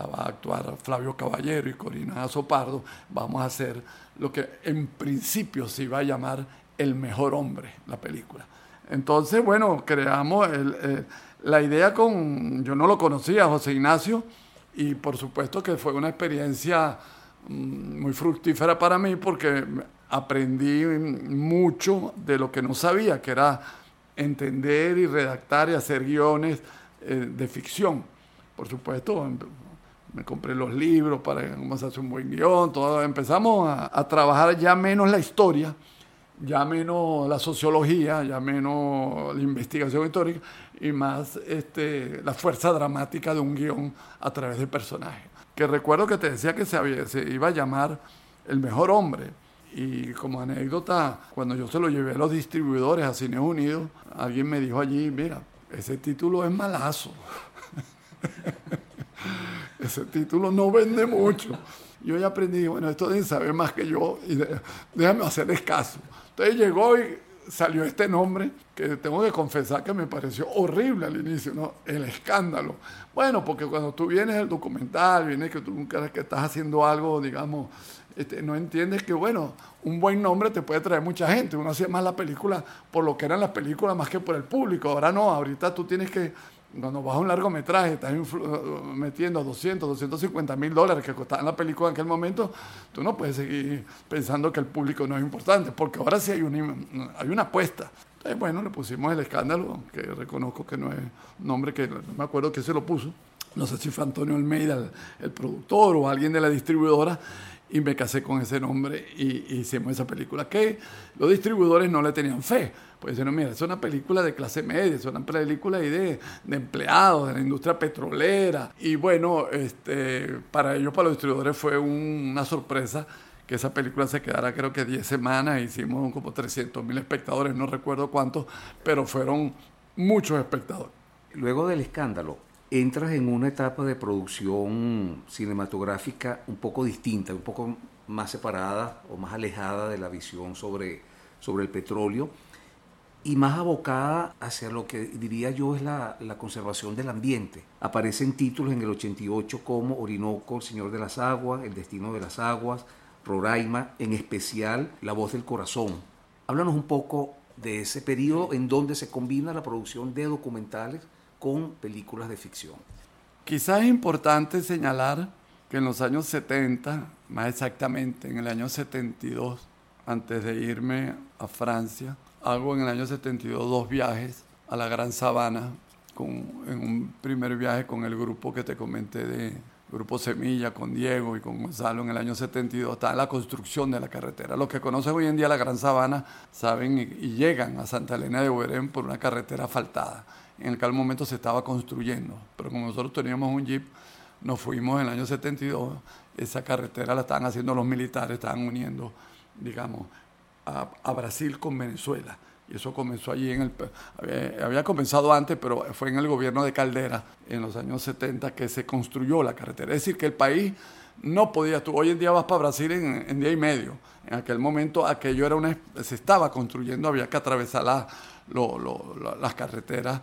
va a actuar Flavio Caballero y Corina Azopardo. Vamos a hacer lo que en principio se iba a llamar El Mejor Hombre, la película entonces, bueno, creamos la idea con, yo no lo conocía, José Ignacio, y por supuesto que fue una experiencia mm, muy fructífera para mí porque aprendí mucho de lo que no sabía, que era entender y redactar y hacer guiones eh, de ficción. Por supuesto, me compré los libros para cómo se hace un buen guion, todo. empezamos a trabajar ya menos la historia ya menos la sociología, ya menos la investigación histórica y más este, la fuerza dramática de un guion a través de personajes. que recuerdo que te decía que se, iba a llamar El Mejor Hombre. Y como anécdota, cuando yo se lo llevé a los distribuidores a Cine Unidos, alguien me dijo allí, mira, ese título es malazo. ese título no vende mucho. Yo ya aprendí, bueno, esto deben saber más que yo y déjame hacerles caso. Entonces llegó y salió este nombre que tengo que confesar que me pareció horrible al inicio, ¿no? El escándalo. Bueno, porque cuando tú vienes al documental, vienes que tú nunca que estás haciendo algo, digamos, este, no entiendes que, bueno, un buen nombre te puede traer mucha gente. Uno hacía más la película por lo que eran las películas más que por el público. Ahora no, ahorita tú tienes que cuando vas a un largometraje, estás metiendo 200, 250 mil dólares que costaban la película en aquel momento, tú no puedes seguir pensando que el público no es importante, porque ahora sí hay una, hay una apuesta. Entonces, bueno, le pusimos el escándalo, que reconozco que no es nombre que no me acuerdo quién se lo puso. No sé si fue Antonio Almeida, el productor, o alguien de la distribuidora, y me casé con ese nombre y, hicimos esa película que los distribuidores no le tenían fe. Pues dijeron, mira, es una película de clase media, es una película de, de empleados de la industria petrolera. Y bueno, este, para ellos, para los distribuidores fue una sorpresa que esa película se quedara creo que 10 semanas, hicimos como 300 mil espectadores, no recuerdo cuántos, pero fueron muchos espectadores. Luego del escándalo, entras en una etapa de producción cinematográfica un poco distinta, un poco más separada o más alejada de la visión sobre, sobre el petróleo y más abocada hacia lo que diría yo es la, la, conservación del ambiente. Aparecen títulos en el 88 como Orinoco, El Señor de las Aguas, El Destino de las Aguas, Roraima, en especial La Voz del Corazón. Háblanos un poco de ese periodo en donde se combina la producción de documentales con películas de ficción. Quizás es importante señalar que en los años 70, más exactamente en el año 72, antes de irme a Francia, hago en el año 72 dos viajes a la Gran Sabana, en un primer viaje con el grupo que te comenté de Grupo Semilla, con Diego y con Gonzalo en el año 72, está en la construcción de la carretera. Los que conocen hoy en día la Gran Sabana saben y, llegan a Santa Elena de Huerén por una carretera asfaltada en aquel momento se estaba construyendo. Pero como nosotros teníamos un jeep, nos fuimos en el año 72, esa carretera la estaban haciendo los militares, estaban uniendo, digamos, a, Brasil con Venezuela. Y eso comenzó allí en el... Había, comenzado antes, pero fue en el gobierno de Caldera, en los años 70, que se construyó la carretera. Es decir, que el país no podía... Tú hoy en día vas para Brasil en, día y medio. En aquel momento aquello era una... Se estaba construyendo, había que atravesar las carreteras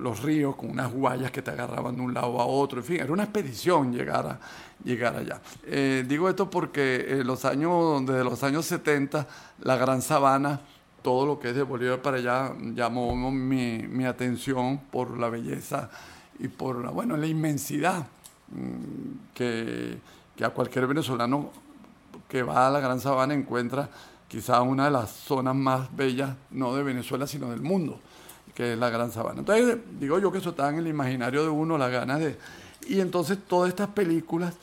los ríos con unas guayas que te agarraban de un lado a otro, en fin, era una expedición llegar, a, llegar allá. Eh, digo esto porque en los años, desde los años 70, la Gran Sabana, todo lo que es de Bolívar para allá, llamó mi, mi atención por la belleza y por la, bueno, la inmensidad mm, que, que a cualquier venezolano que va a la Gran Sabana encuentra quizá una de las zonas más bellas, no de Venezuela, sino del mundo que es la Gran Sabana. Entonces, digo yo que eso está en el imaginario de uno, las ganas de... Y entonces todas estas películas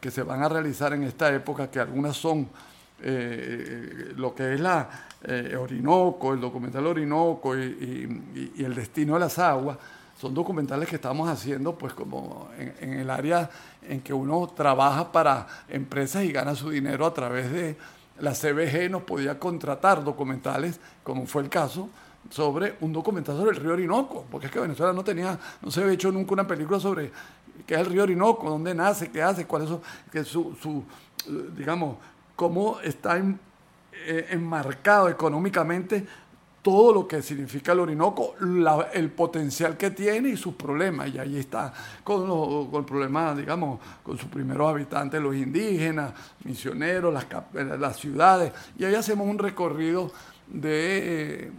que se van a realizar en esta época, que algunas son eh, lo que es la eh, Orinoco, el documental Orinoco y, el destino de las aguas, son documentales que estamos haciendo pues como en, en, el área en que uno trabaja para empresas y gana su dinero a través de la CBG, nos podía contratar documentales, como fue el caso, sobre un documental sobre el río Orinoco, porque es que Venezuela no tenía, no se había hecho nunca una película sobre qué es el río Orinoco, dónde nace, qué hace, cuál es su, su, digamos, cómo está eh, enmarcado económicamente todo lo que significa el Orinoco, el potencial que tiene y sus problemas. Y ahí está con, con el problema, digamos, con sus primeros habitantes, los indígenas, misioneros, las, las ciudades. Y ahí hacemos un recorrido de,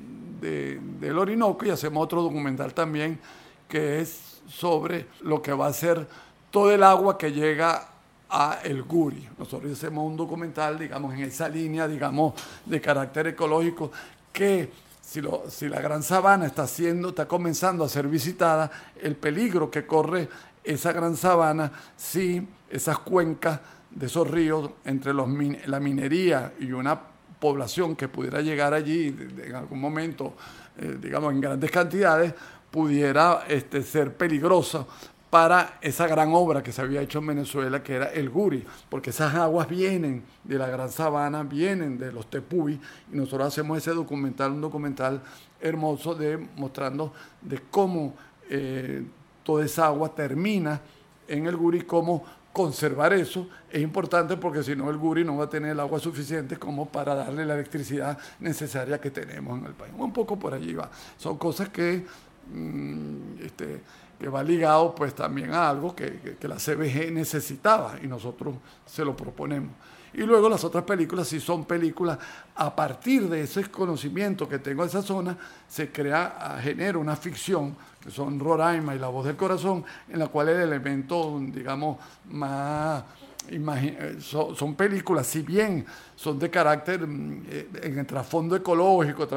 del Orinoco y hacemos otro documental también que es sobre lo que va a ser todo el agua que llega a El Guri. Nosotros hacemos un documental, digamos, en esa línea, digamos, de carácter ecológico, que si, la Gran Sabana está, haciendo, está comenzando a ser visitada, el peligro que corre esa Gran Sabana si esas cuencas de esos ríos entre los, la minería y una población que pudiera llegar allí en algún momento, eh, digamos, en grandes cantidades, pudiera este, ser peligrosa para esa gran obra que se había hecho en Venezuela, que era el Guri, porque esas aguas vienen de la Gran Sabana, vienen de los Tepuy, y nosotros hacemos ese documental, un documental hermoso de mostrando de cómo eh, toda esa agua termina en el Guri, cómo conservar eso es importante porque si no el Guri no va a tener el agua suficiente como para darle la electricidad necesaria que tenemos en el país. Un poco por allí va. Son cosas que mm, este, que va ligado pues también a algo que, la CBG necesitaba y nosotros se lo proponemos. Y luego las otras películas, si son películas, a partir de ese conocimiento que tengo de esa zona, se crea, genera una ficción, que son Roraima y La Voz del Corazón, en la cual el elemento, digamos, más eh, son, películas, si bien son de carácter mm, eh, en el trasfondo ecológico,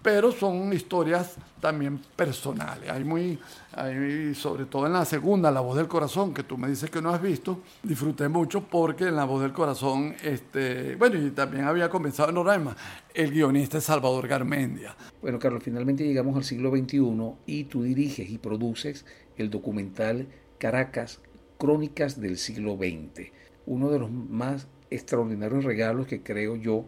pero son historias también personales. Hay muy, hay, sobre todo en la segunda, La Voz del Corazón, que tú me dices que no has visto, disfruté mucho porque en La Voz del Corazón, este, bueno, y también había comenzado en Roraima, el guionista es Salvador Garmendia. Bueno, Carlos, finalmente llegamos al siglo XXI y tú diriges y produces el documental Caracas, Crónicas del siglo XX uno de los más extraordinarios regalos que creo yo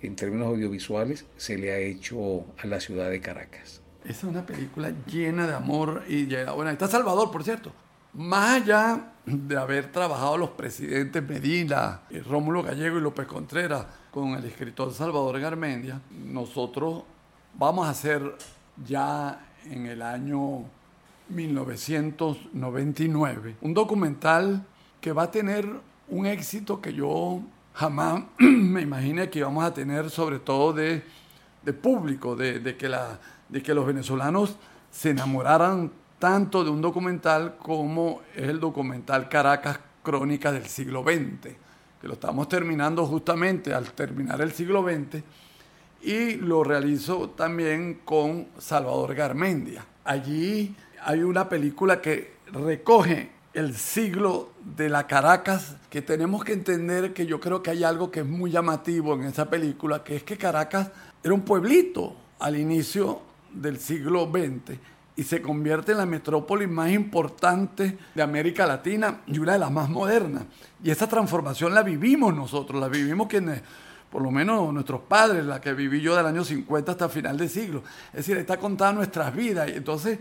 en términos audiovisuales se le ha hecho a la ciudad de Caracas. Es una película llena de amor y llena, bueno, está Salvador, por cierto. Más allá de haber trabajado los presidentes Medina, eh, Rómulo Gallego y López Contreras con el escritor Salvador Garmendia, nosotros vamos a hacer ya en el año 1999 un documental que va a tener un éxito que yo jamás me imaginé que íbamos a tener, sobre todo de, público, de, que la, de que los venezolanos se enamoraran tanto de un documental como es el documental Caracas Crónicas del siglo XX, que lo estamos terminando justamente al terminar el siglo XX, y lo realizo también con Salvador Garmendia. Allí hay una película que recoge el siglo de la Caracas, que tenemos que entender que yo creo que hay algo que es muy llamativo en esa película, que es que Caracas era un pueblito al inicio del siglo XX y se convierte en la metrópoli más importante de América Latina y una de las más modernas. Y esa transformación la vivimos nosotros, la vivimos quienes, por lo menos nuestros padres, la que viví yo del año 50 hasta final de siglo. Es decir, está contada nuestras vidas y entonces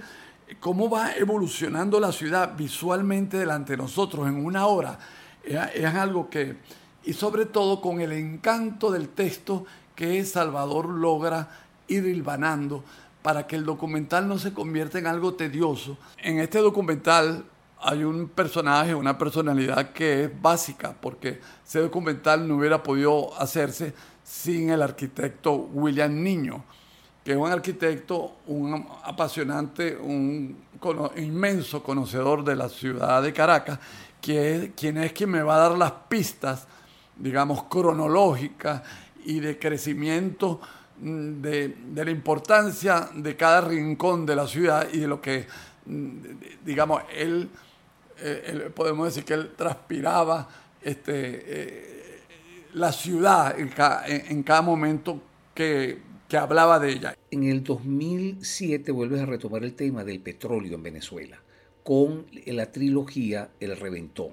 cómo va evolucionando la ciudad visualmente delante de nosotros en una hora, es, algo que, y sobre todo con el encanto del texto que Salvador logra ir hilvanando para que el documental no se convierta en algo tedioso. En este documental hay un personaje, una personalidad que es básica, porque ese documental no hubiera podido hacerse sin el arquitecto William Niño que es un arquitecto, un apasionante, un inmenso conocedor de la ciudad de Caracas, que quien es quien me va a dar las pistas, digamos, cronológicas y de crecimiento mm, de, la importancia de cada rincón de la ciudad y de lo que, mm, digamos, él, eh, podemos decir que él transpiraba este, eh, la ciudad en cada momento que que hablaba de ella. En el 2007 vuelves a retomar el tema del petróleo en Venezuela con la trilogía El Reventón.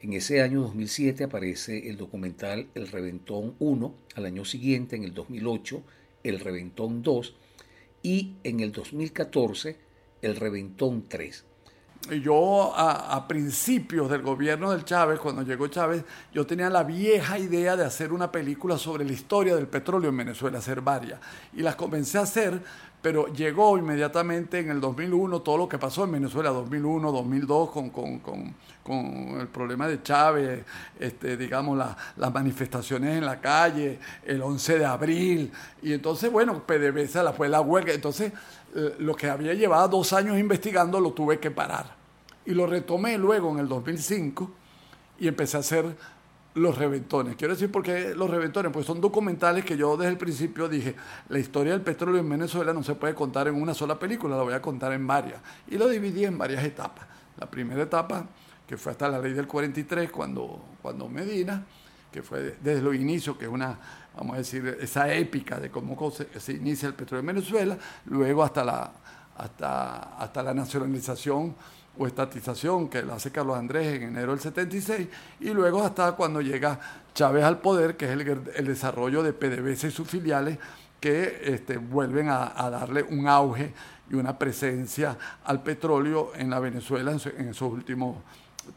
En ese año 2007 aparece el documental El Reventón 1, al año siguiente, en el 2008, El Reventón 2 y en el 2014 El Reventón 3 yo a, principios del gobierno del Chávez, cuando llegó Chávez, yo tenía la vieja idea de hacer una película sobre la historia del petróleo en Venezuela, hacer varias. Y las comencé a hacer, pero llegó inmediatamente en el 2001 todo lo que pasó en Venezuela, 2001, 2002, con, con, con, con el problema de Chávez, este, digamos, las manifestaciones en la calle, el 11 de abril. Y entonces, bueno, PDVSA fue la huelga. Entonces lo que había llevado dos años investigando lo tuve que parar. Y lo retomé luego en el 2005 y empecé a hacer los reventones. Quiero decir porque los reventones, pues son documentales que yo desde el principio dije, la historia del petróleo en Venezuela no se puede contar en una sola película, la voy a contar en varias. Y lo dividí en varias etapas. La primera etapa, que fue hasta la ley del 43, cuando, cuando Medina, que fue desde los inicios, que es una vamos a decir, esa épica de cómo se, inicia el petróleo en Venezuela, luego hasta la, hasta, hasta la nacionalización o estatización que la hace Carlos Andrés en enero del 76 y luego hasta cuando llega Chávez al poder, que es el, desarrollo de PDVSA y sus filiales que este, vuelven a, darle un auge y una presencia al petróleo en la Venezuela en, esos últimos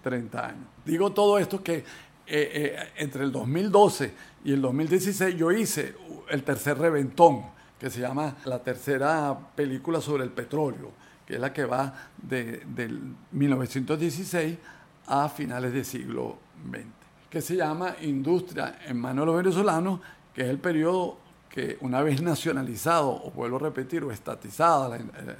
30 años. Digo todo esto que eh, eh, entre el 2012 y el 2016 yo hice el tercer reventón, que se llama la tercera película sobre el petróleo que es la que va de, del 1916 a finales del siglo XX, que se llama Industria en manos de los venezolanos, que es el periodo que una vez nacionalizado, o vuelvo a repetir, o estatizada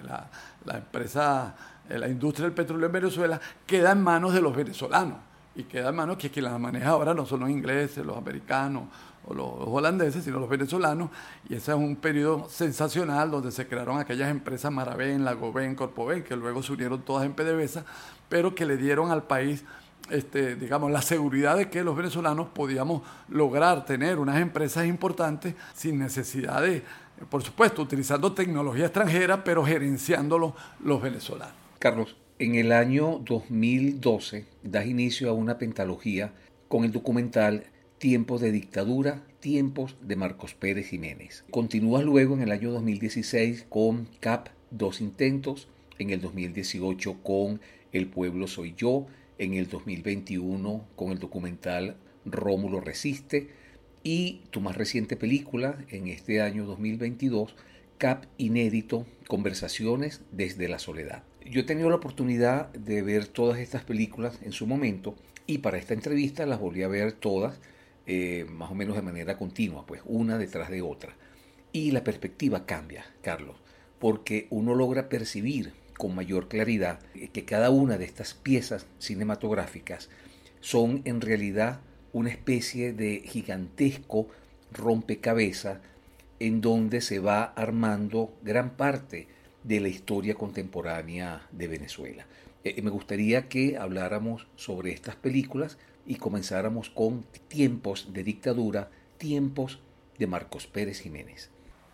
la, la empresa, la industria del petróleo en Venezuela, queda en manos de los venezolanos y queda en manos que quien la maneja ahora no son los ingleses, los americanos o los, holandeses, sino los venezolanos. Y ese es un periodo sensacional donde se crearon aquellas empresas Maravén, Lagoven, Corpoven, que luego se unieron todas en PDVSA, pero que le dieron al país este, digamos, la seguridad de que los venezolanos podíamos lograr tener unas empresas importantes sin necesidad de, por supuesto, utilizando tecnología extranjera, pero gerenciándolo los venezolanos. Carlos, en el año 2012 das inicio a una pentalogía con el documental Tiempos de dictadura, tiempos de Marcos Pérez Jiménez. Continúas luego en el año 2016 con CAP Dos Intentos, en el 2018 con El Pueblo Soy Yo, en el 2021 con el documental Rómulo Resiste y tu más reciente película en este año 2022, CAP Inédito, Conversaciones desde la Soledad. Yo he tenido la oportunidad de ver todas estas películas en su momento y para esta entrevista las volví a ver todas eh, más o menos de manera continua, pues una detrás de otra. Y la perspectiva cambia, Carlos, porque uno logra percibir con mayor claridad que cada una de estas piezas cinematográficas son en realidad una especie de gigantesco rompecabezas en donde se va armando gran parte de la historia contemporánea de Venezuela. Eh, me gustaría que habláramos sobre estas películas y comenzáramos con tiempos de dictadura, tiempos de Marcos Pérez Jiménez.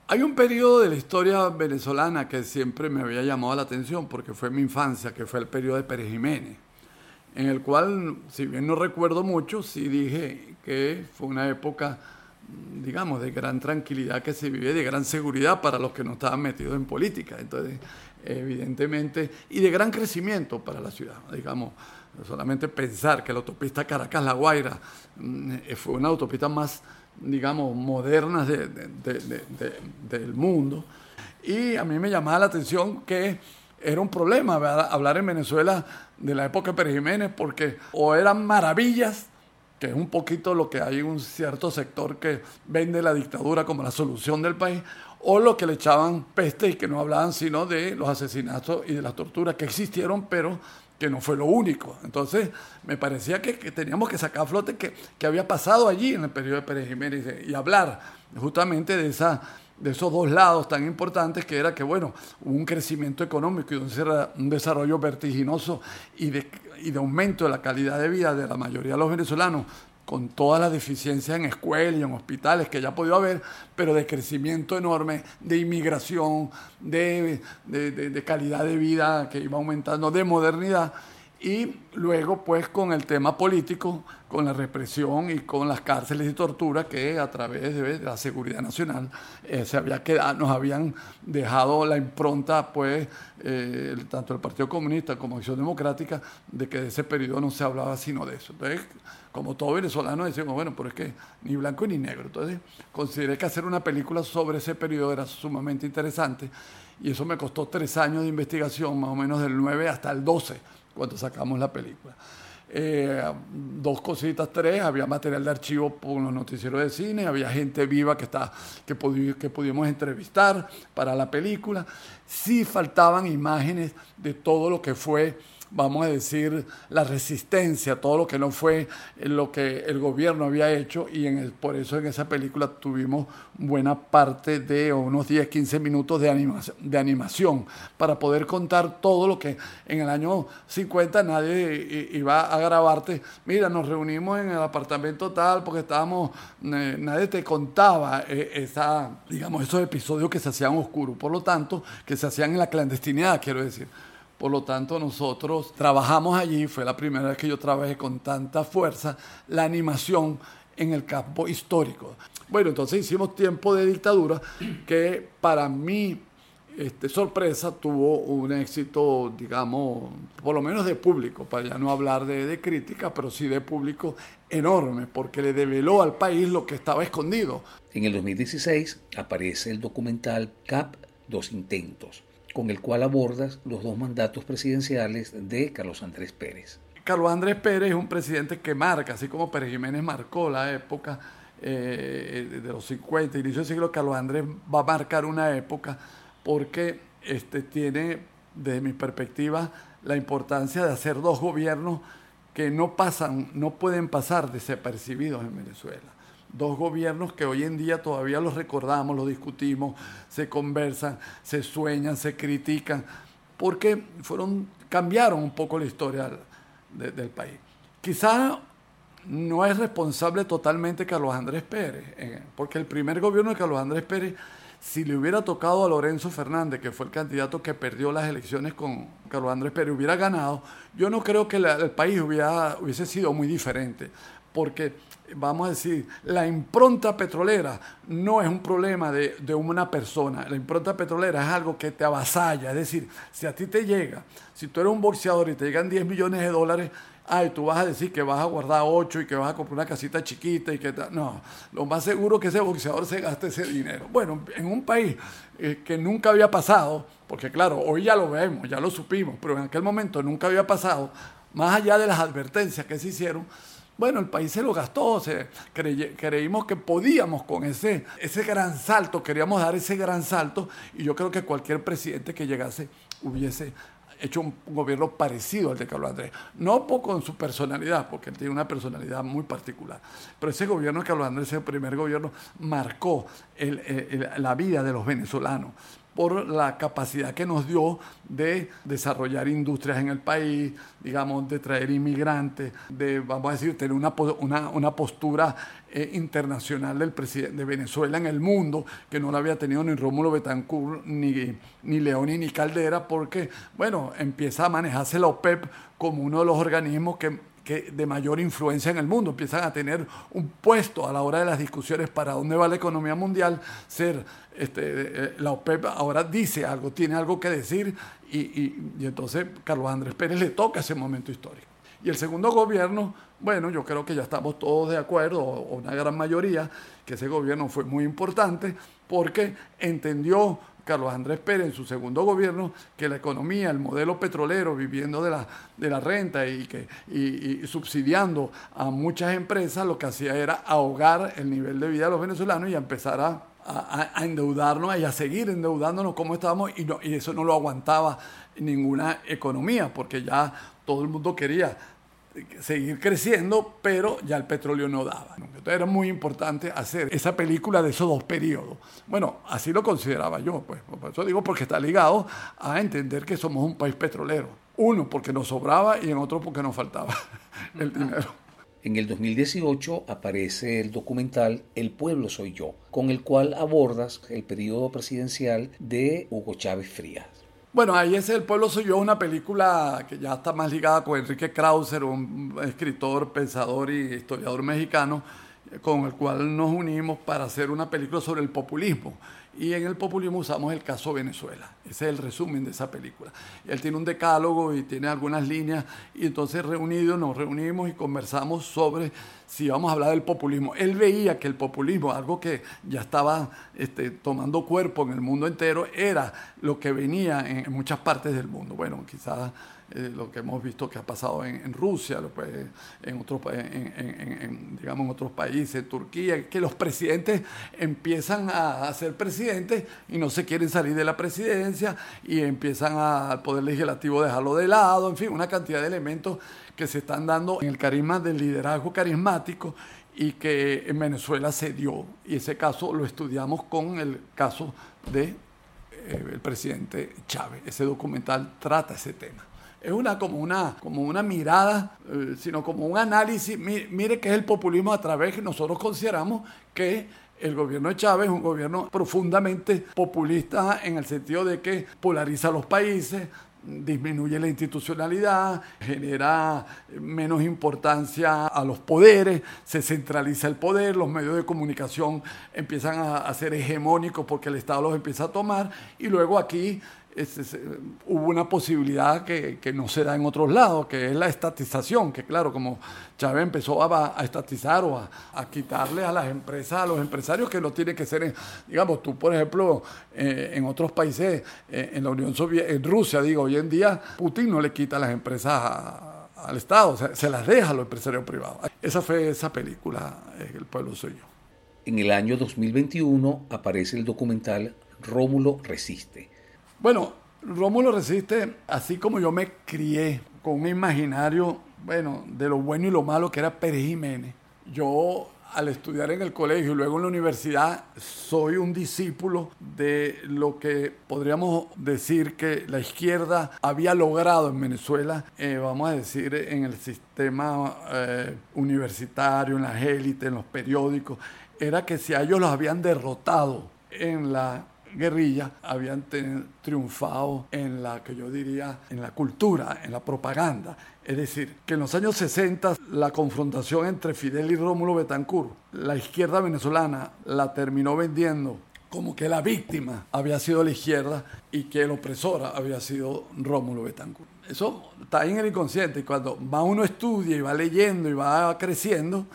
Hay un periodo de la historia venezolana que siempre me había llamado la atención porque fue mi infancia, que fue el periodo de Pérez Jiménez, en el cual, si bien no recuerdo mucho, sí dije que fue una época digamos, de gran tranquilidad que se vive, de gran seguridad para los que no estaban metidos en política. Entonces, evidentemente, y de gran crecimiento para la ciudad, digamos, solamente pensar que la autopista Caracas-La Guaira mm, fue una autopista más, digamos, moderna del mundo. Y a mí me llamaba la atención que era un problema hablar en Venezuela de la época de Pérez Jiménez, porque o eran maravillas que es un poquito lo que hay en un cierto sector que vende la dictadura como la solución del país, o lo que le echaban peste y que no hablaban sino de los asesinatos y de las torturas que existieron, pero que no fue lo único. Entonces, me parecía que, teníamos que sacar a flote que, que, había pasado allí en el periodo de Pérez Jiménez y hablar justamente de, esa, de esos dos lados tan importantes que era que, bueno, hubo un crecimiento económico y un desarrollo vertiginoso y de y de aumento de la calidad de vida de la mayoría de los venezolanos, con todas las deficiencias en escuelas y en hospitales que ya ha podido haber, pero de crecimiento enorme, de inmigración, de, de calidad de vida que iba aumentando, de modernidad, y luego pues con el tema político, con la represión y con las cárceles y tortura que a través de la seguridad nacional eh, se había quedado, nos habían dejado la impronta pues eh, tanto el Partido Comunista como Acción Democrática de que de ese periodo no se hablaba sino de eso. Entonces, como todo venezolano decimos, bueno, pero es que ni blanco ni negro. Entonces consideré que hacer una película sobre ese periodo era sumamente interesante y eso me costó tres años de investigación, más o menos del 9 hasta el 12 cuando sacamos la película. Eh, dos cositas, tres, había material de archivo por los noticieros de cine, había gente viva que, está, que, que pudimos entrevistar para la película. Sí faltaban imágenes de todo lo que fue vamos a decir, la resistencia, todo lo que no fue lo que el gobierno había hecho y en por eso en esa película tuvimos buena parte de unos 10, 15 minutos de animación, de animación para poder contar todo lo que en el año 50 nadie iba a grabarte, mira, nos reunimos en el apartamento tal porque estábamos, nadie te contaba eh, esa, digamos, esos episodios que se hacían oscuros, por lo tanto, que se hacían en la clandestinidad, quiero decir. Por lo tanto, nosotros trabajamos allí, fue la primera vez que yo trabajé con tanta fuerza la animación en el campo histórico. Bueno, entonces hicimos tiempo de dictadura que para mí este, sorpresa tuvo un éxito, digamos, por lo menos de público, para ya no hablar de, de, crítica, pero sí de público enorme, porque le develó al país lo que estaba escondido. En el 2016 aparece el documental CAP Dos Intentos, con el cual abordas los dos mandatos presidenciales de Carlos Andrés Pérez. Carlos Andrés Pérez es un presidente que marca, así como Pérez Jiménez marcó la época eh, de los 50, inicio del siglo, Carlos Andrés va a marcar una época porque este, tiene, desde mi perspectiva, la importancia de hacer dos gobiernos que no pasan, no pueden pasar desapercibidos en Venezuela dos gobiernos que hoy en día todavía los recordamos, los discutimos, se conversan, se sueñan, se critican, porque fueron, cambiaron un poco la historia del país. Quizá no es responsable totalmente Carlos Andrés Pérez, eh, porque el primer gobierno de Carlos Andrés Pérez, si le hubiera tocado a Lorenzo Fernández, que fue el candidato que perdió las elecciones con Carlos Andrés Pérez, hubiera ganado, yo no creo que el país hubiera, hubiese sido muy diferente, porque vamos a decir, la impronta petrolera no es un problema de, una persona. La impronta petrolera es algo que te avasalla. Es decir, si a ti te llega, si tú eres un boxeador y te llegan 10 millones de dólares, ay, tú vas a decir que vas a guardar 8 y que vas a comprar una casita chiquita y que no, lo más seguro es que ese boxeador se gaste ese dinero. Bueno, en un país eh, que nunca había pasado, porque claro, hoy ya lo vemos, ya lo supimos, pero en aquel momento nunca había pasado, más allá de las advertencias que se hicieron, bueno, el país se lo gastó, creímos que podíamos con ese, ese gran salto, queríamos dar ese gran salto y yo creo que cualquier presidente que llegase hubiese hecho un, gobierno parecido al de Carlos Andrés. No con su personalidad, porque él tiene una personalidad muy particular, pero ese gobierno de Carlos Andrés, ese primer gobierno, marcó la vida de los venezolanos por la capacidad que nos dio de desarrollar industrias en el país, digamos, de traer inmigrantes, de, vamos a decir, tener una, una, postura eh, internacional del presidente de Venezuela en el mundo, que no la había tenido ni Rómulo Betancourt, ni, ni Leoni, ni Caldera, porque, bueno, empieza a manejarse la OPEP como uno de los organismos que que de mayor influencia en el mundo, empiezan a tener un puesto a la hora de las discusiones para dónde va la economía mundial, ser este, eh, la OPEP ahora dice algo, tiene algo que decir y, y, entonces Carlos Andrés Pérez le toca ese momento histórico. Y el segundo gobierno, bueno, yo creo que ya estamos todos de acuerdo, o una gran mayoría, que ese gobierno fue muy importante porque entendió Carlos Andrés Pérez en su segundo gobierno que la economía, el modelo petrolero, viviendo de la, de la renta y, que, y, subsidiando a muchas empresas, lo que hacía era ahogar el nivel de vida de los venezolanos y empezar a, a, endeudarnos y a seguir endeudándonos como estábamos y, y eso no lo aguantaba ninguna economía porque ya todo el mundo quería seguir creciendo, pero ya el petróleo no daba. Entonces era muy importante hacer esa película de esos dos periodos. Bueno, así lo consideraba yo, pues. Por eso digo, porque está ligado a entender que somos un país petrolero. Uno, porque nos sobraba y en otro, porque nos faltaba el dinero. En el 2018 aparece el documental El pueblo soy yo, con el cual abordas el periodo presidencial de Hugo Chávez Frías. Bueno, ahí es El pueblo soy yo, una película que ya está más ligada con Enrique Krauser, un escritor, pensador y historiador mexicano, con el cual nos unimos para hacer una película sobre el populismo. Y en el populismo usamos el caso Venezuela. Ese es el resumen de esa película. Él tiene un decálogo y tiene algunas líneas y entonces reunidos nos reunimos y conversamos sobre si vamos a hablar del populismo. Él veía que el populismo, algo que ya estaba este, tomando cuerpo en el mundo entero, era lo que venía en, muchas partes del mundo. Bueno, quizás eh, lo que hemos visto que ha pasado en, Rusia, pues, en, otros, digamos, en otros países, en Turquía, que los presidentes empiezan a, ser presidentes y no se quieren salir de la presidencia y empiezan al poder legislativo dejarlo de lado, en fin, una cantidad de elementos que se están dando en el carisma del liderazgo carismático y que en Venezuela se dio. Y ese caso lo estudiamos con el caso de eh, el presidente Chávez. Ese documental trata ese tema. Es una como una, como una mirada, eh, sino como un análisis. Mire, qué es el populismo a través que nosotros consideramos que el gobierno de Chávez es un gobierno profundamente populista en el sentido de que polariza a los países, disminuye la institucionalidad, genera menos importancia a los poderes, se centraliza el poder, los medios de comunicación empiezan a, ser hegemónicos porque el Estado los empieza a tomar y luego aquí hubo una posibilidad que, no se da en otros lados, que es la estatización, que claro, como Chávez empezó a, estatizar o a, quitarle a las empresas, a los empresarios que no tienen que ser, digamos, tú por ejemplo, eh, en otros países, eh, en la Unión Soviética, en Rusia, digo, hoy en día Putin no le quita las empresas al Estado, se las deja a los empresarios privados. Esa fue esa película, eh, El pueblo soy. En el año 2021 aparece el documental Rómulo Resiste bueno, Rómulo resiste, así como yo me crié con un imaginario, bueno, de lo bueno y lo malo que era Pérez Jiménez. Yo al estudiar en el colegio y luego en la universidad, soy un discípulo de lo que podríamos decir que la izquierda había logrado en Venezuela, eh, vamos a decir, en el sistema eh, universitario, en las élites, en los periódicos, era que si a ellos los habían derrotado en la guerrilla habían triunfado en la que yo diría, en la cultura, en la propaganda. Es decir, que en los años 60 la confrontación entre Fidel y Rómulo Betancourt, la izquierda venezolana la terminó vendiendo como que la víctima había sido la izquierda y que el opresor había sido Rómulo Betancourt. Eso está ahí en el inconsciente y cuando va uno estudia y va leyendo y va creciendo,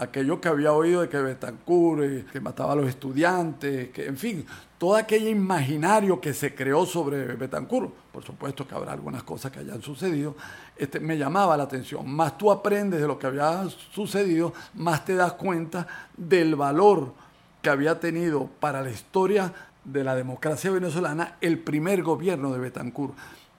aquello que había oído de que Betancourt, eh, que mataba a los estudiantes, que en fin, todo aquel imaginario que se creó sobre Betancourt, por supuesto que habrá algunas cosas que hayan sucedido, este, me llamaba la atención. Más tú aprendes de lo que había sucedido, más te das cuenta del valor que había tenido para la historia de la democracia venezolana el primer gobierno de Betancourt,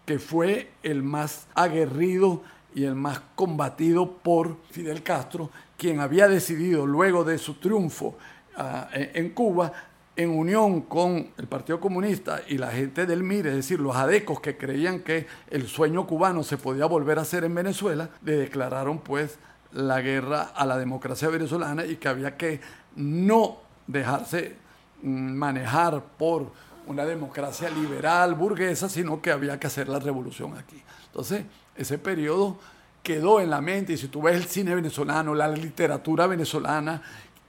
que fue el más aguerrido y el más combatido por Fidel Castro, quien había decidido luego de su triunfo ah, en Cuba en unión con el Partido Comunista y la gente del MIR, es decir, los adecos que creían que el sueño cubano se podía volver a hacer en Venezuela, le declararon pues la guerra a la democracia venezolana y que había que no dejarse mm, manejar por una democracia liberal, burguesa, sino que había que hacer la revolución aquí. Entonces, ese periodo quedó en la mente y si tú ves el cine venezolano, la literatura venezolana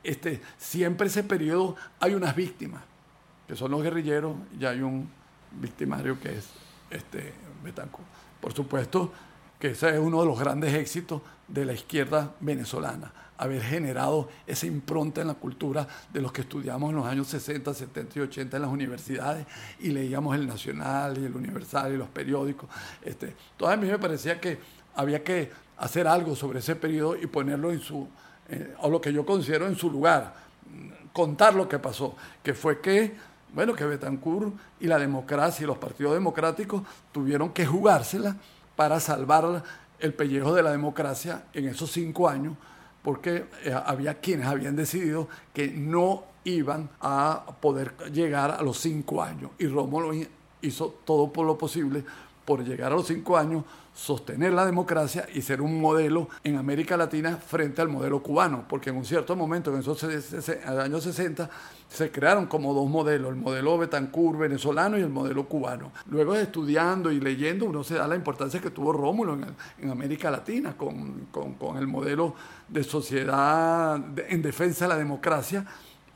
este, siempre ese periodo hay unas víctimas, que son los guerrilleros, y hay un victimario que es este, Betancourt. Por supuesto que ese es uno de los grandes éxitos de la izquierda venezolana, haber generado esa impronta en la cultura de los que estudiamos en los años 60, 70 y 80 en las universidades y leíamos el Nacional y el Universal y los periódicos. Este, a mí me parecía que había que hacer algo sobre ese periodo y ponerlo en su eh, o lo que yo considero en su lugar, contar lo que pasó, que fue que, bueno, que Betancourt y la democracia y los partidos democráticos tuvieron que jugársela para salvar el pellejo de la democracia en esos cinco años, porque eh, había quienes habían decidido que no iban a poder llegar a los cinco años. Y Rómulo hizo todo por lo posible por llegar a los cinco años, sostener la democracia y ser un modelo en América Latina frente al modelo cubano, porque en un cierto momento, en esos años 60, se crearon como dos modelos, el modelo Betancourt venezolano y el modelo cubano. Luego estudiando y leyendo, uno se da la importancia que tuvo Rómulo en, América Latina con, con, el modelo de sociedad en defensa de la democracia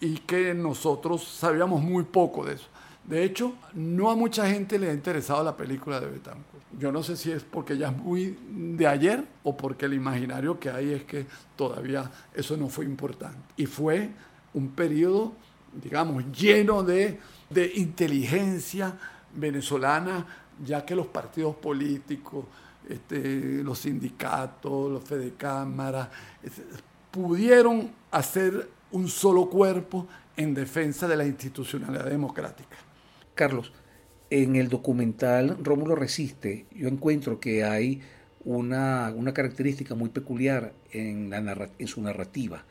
y que nosotros sabíamos muy poco de eso. De hecho, no a mucha gente le ha interesado la película de Betancourt. Yo no sé si es porque ya es muy de ayer o porque el imaginario que hay es que todavía eso no fue importante. Y fue un periodo, digamos, lleno de, inteligencia venezolana, ya que los partidos políticos, este, los sindicatos, los Fede Cámara, pudieron hacer un solo cuerpo en defensa de la institucionalidad democrática. Carlos, en el documental Rómulo Resiste, yo encuentro que hay una, característica muy peculiar en su narrativa,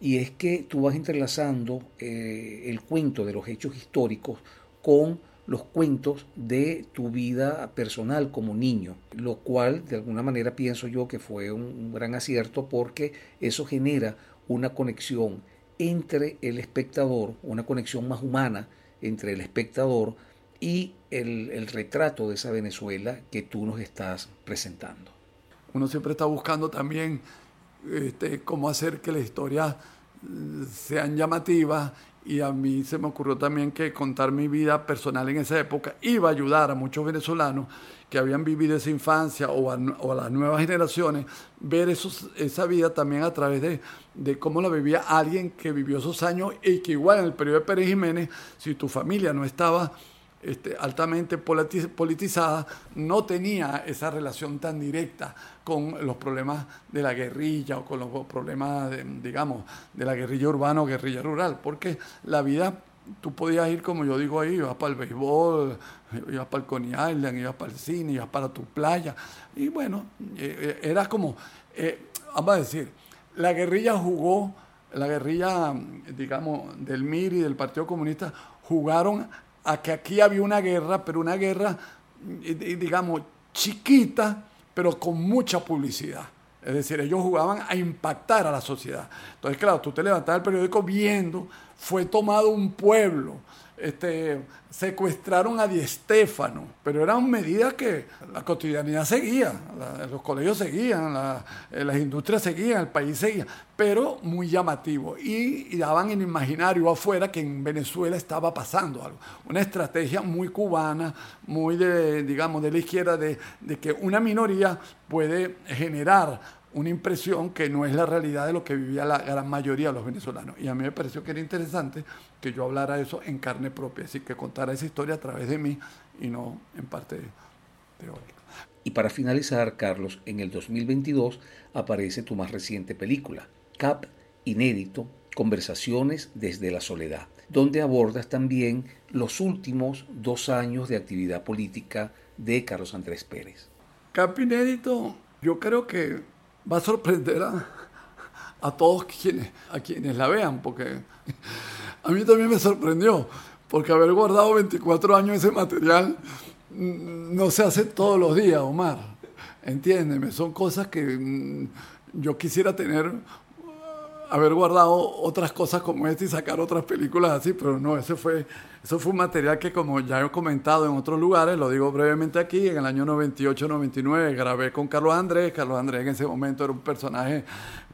y es que tú vas entrelazando eh, el cuento de los hechos históricos con los cuentos de tu vida personal como niño, lo cual de alguna manera pienso yo que fue un gran acierto porque eso genera una conexión entre el espectador, una conexión más humana entre el espectador y el, retrato de esa Venezuela que tú nos estás presentando. Uno siempre está buscando también este, cómo hacer que la historia eh, sean llamativas y a mí se me ocurrió también que contar mi vida personal en esa época iba a ayudar a muchos venezolanos que habían vivido esa infancia o a, las nuevas generaciones, ver esos, esa vida también a través de, de, cómo la vivía alguien que vivió esos años y que igual en el periodo de Pérez Jiménez, si tu familia no estaba este, altamente politizada, no tenía esa relación tan directa con los problemas de la guerrilla o con los problemas, digamos, de la guerrilla urbana o guerrilla rural, porque la vida, tú podías ir, como yo digo ahí, ibas para el béisbol, ibas para el Coney Island, ibas para el cine, ibas para tu playa, y bueno, eh, eh, era como, eh, vamos a decir, la guerrilla jugó, la guerrilla, digamos, del MIR y del Partido Comunista jugaron a que aquí había una guerra, pero una guerra, digamos, chiquita, pero con mucha publicidad. Es decir, ellos jugaban a impactar a la sociedad. Entonces, claro, tú te levantas el periódico viendo, fue tomado un pueblo, este, secuestraron a Di Stéfano, pero eran medidas que la cotidianidad seguía, los colegios seguían, eh, las industrias seguían, el país seguía, pero muy llamativo. Y, daban en imaginario afuera que en Venezuela estaba pasando algo. Una estrategia muy cubana, muy de, digamos, de la izquierda, de, de que una minoría puede generar una impresión que no es la realidad de lo que vivía la gran mayoría de los venezolanos. Y a mí me pareció que era interesante que yo hablara eso en carne propia, así que contara esa historia a través de mí y no en parte teórica. Y para finalizar, Carlos, en el 2022 aparece tu más reciente película, Cap Inédito, Conversaciones desde la Soledad, donde abordas también los últimos dos años de actividad política de Carlos Andrés Pérez. Cap Inédito, yo creo que va a sorprender a, todos quienes, a quienes la vean, porque a mí también me sorprendió, porque haber guardado 24 años ese material no se hace todos los días, Omar. Entiéndeme, son cosas que mm, yo quisiera tener, haber guardado otras cosas como esta y sacar otras películas así, pero no, ese fue eso fue un material que, como ya he comentado en otros lugares, lo digo brevemente aquí, en el año 98-99 grabé con Carlos Andrés. Carlos Andrés en ese momento era un personaje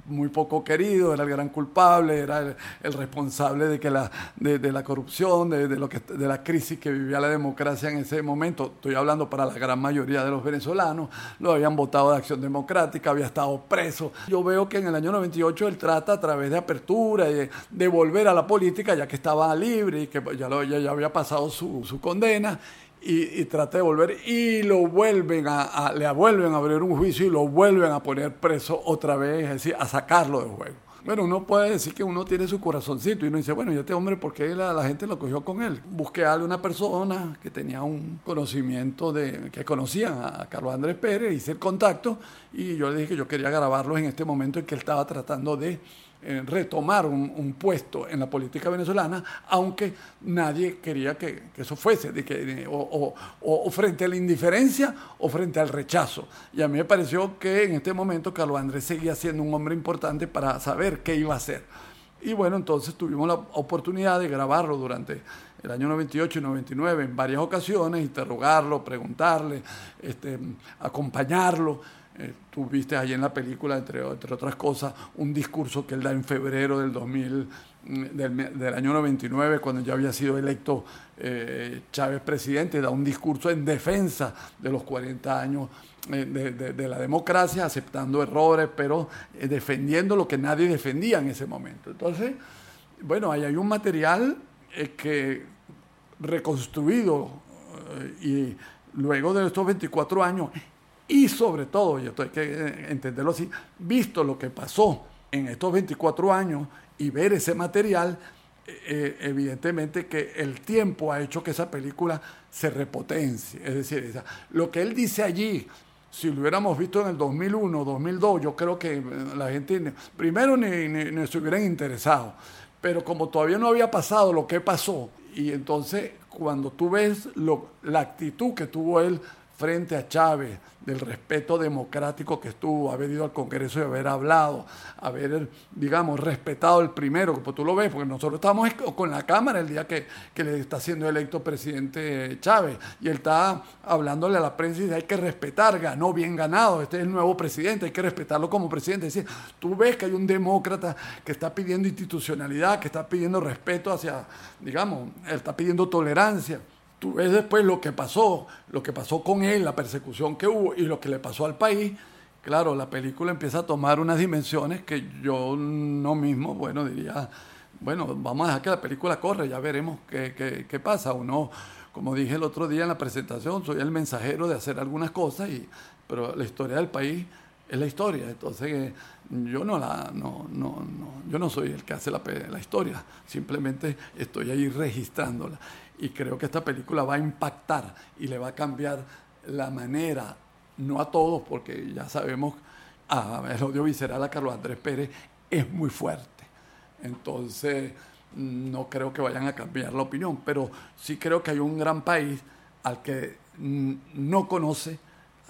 muy poco querido, era el gran culpable, era el, responsable de, que la, de, la corrupción, de, lo que, de la crisis que vivía la democracia en ese momento. Estoy hablando para la gran mayoría de los venezolanos, lo habían votado de Acción Democrática, había estado preso. Yo veo que en el año 98 él trata a través de apertura y de, volver a la política, ya que estaba libre y que ya, lo, ya, había pasado su, su condena y, y de volver y lo vuelven a, le vuelven a abrir un juicio y lo vuelven a poner preso otra vez, es decir, a sacarlo del juego. Bueno, uno puede decir que uno tiene su corazoncito y uno dice, bueno, ¿y este hombre por qué la, la, gente lo cogió con él? Busqué a una persona que tenía un conocimiento de, que conocía a Carlos Andrés Pérez, hice el contacto y yo le dije que yo quería grabarlo en este momento en que él estaba tratando de eh, retomar un, puesto en la política venezolana, aunque nadie quería que, eso fuese, de que, o, frente a la indiferencia o frente al rechazo. Y a mí me pareció que en este momento Carlos Andrés seguía siendo un hombre importante para saber qué iba a hacer. Y bueno, entonces tuvimos la oportunidad de grabarlo durante el año 98 y 99 en varias ocasiones, interrogarlo, preguntarle, este, acompañarlo. Eh, tú viste ahí en la película, entre, otras cosas, un discurso que él da en febrero del 2000, mm, del, año 99, cuando ya había sido electo eh, Chávez presidente, da un discurso en defensa de los 40 años eh, de, la democracia, aceptando errores, pero defendiendo lo que nadie defendía en ese momento. Entonces, bueno, ahí hay un material que reconstruido y luego de estos 24 años y sobre todo, y esto hay que eh, entenderlo así, visto lo que pasó en estos 24 años y ver ese material, eh, evidentemente que el tiempo ha hecho que esa película se repotencie. Es decir, lo que él dice allí, si lo hubiéramos visto en el 2001, 2002, yo creo que eh, la gente primero ni, ni, se hubieran interesado. Pero como todavía no había pasado lo que pasó, y entonces cuando tú ves la actitud que tuvo él frente a Chávez, del respeto democrático que estuvo, haber ido al Congreso y haber hablado, haber, digamos, respetado el primero, como tú lo ves, porque nosotros estamos con la Cámara el día que, que le está siendo electo presidente Chávez, y él está hablándole a la prensa y dice, hay que respetar, ganó bien ganado, este es el nuevo presidente, hay que respetarlo como presidente. Es decir, tú ves que hay un demócrata que está pidiendo institucionalidad, que está pidiendo respeto hacia, digamos, él está pidiendo tolerancia tú ves después lo que pasó, lo que pasó con él, la persecución que hubo y lo que le pasó al país, claro, la película empieza a tomar unas dimensiones que yo no mismo, bueno, diría, bueno, vamos a dejar que la película corre, ya veremos qué, qué, pasa. Uno, como dije el otro día en la presentación, soy el mensajero de hacer algunas cosas, y, pero la historia del país es la historia. Entonces, yo no la, no, no, no, yo no soy el que hace la, la historia, simplemente estoy ahí registrándola y creo que esta película va a impactar y le va a cambiar la manera, no a todos, porque ya sabemos, a el odio visceral a Carlos Andrés Pérez es muy fuerte. Entonces, no creo que vayan a cambiar la opinión, pero sí creo que hay un gran país al que no conoce,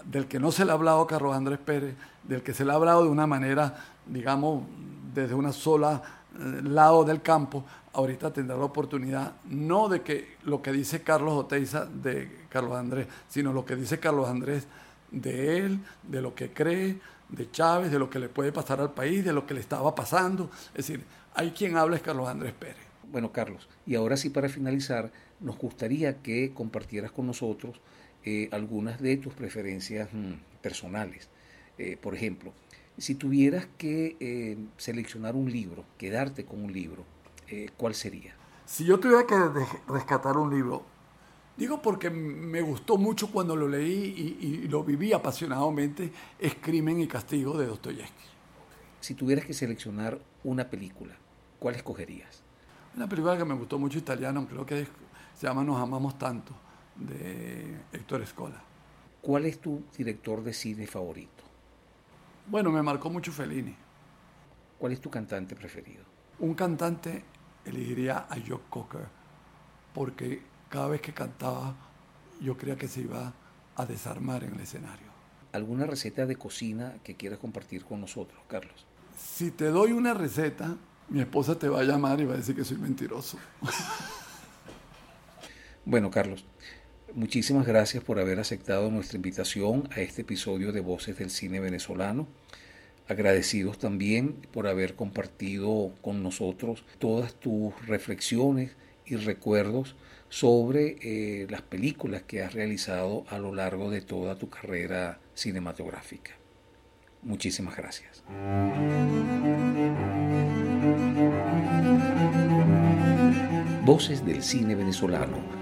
del que no se le ha hablado a Carlos Andrés Pérez, del que se le ha hablado de una manera, digamos, desde una sola lado del campo, ahorita tendrá la oportunidad no de que lo que dice Carlos Oteiza de Carlos Andrés, sino lo que dice Carlos Andrés de él, de lo que cree, de Chávez, de lo que le puede pasar al país, de lo que le estaba pasando. Es decir, hay quien habla es Carlos Andrés Pérez. Bueno, Carlos, y ahora sí para finalizar, nos gustaría que compartieras con nosotros eh, algunas de tus preferencias mm, personales. Eh, por ejemplo, si tuvieras que eh, seleccionar un libro, quedarte con un libro, eh, ¿cuál sería? Si yo tuviera que rescatar un libro, digo porque me gustó mucho cuando lo leí y, lo viví apasionadamente, es Crimen y Castigo de Dostoyevsky. Si tuvieras que seleccionar una película, ¿cuál escogerías? Una película que me gustó mucho italiana, creo que se llama Nos amamos tanto, de Héctor Escola. ¿Cuál es tu director de cine favorito? Bueno, me marcó mucho Fellini. ¿Cuál es tu cantante preferido? Un cantante elegiría a Joe Cocker porque cada vez que cantaba yo creía que se iba a desarmar en el escenario. ¿Alguna receta de cocina que quieras compartir con nosotros, Carlos? Si te doy una receta, mi esposa te va a llamar y va a decir que soy mentiroso. bueno, Carlos, muchísimas gracias por haber aceptado nuestra invitación a este episodio de Voces del Cine Venezolano agradecidos también por haber compartido con nosotros todas tus reflexiones y recuerdos sobre eh, las películas que has realizado a lo largo de toda tu carrera cinematográfica. Muchísimas gracias. Voces del cine venezolano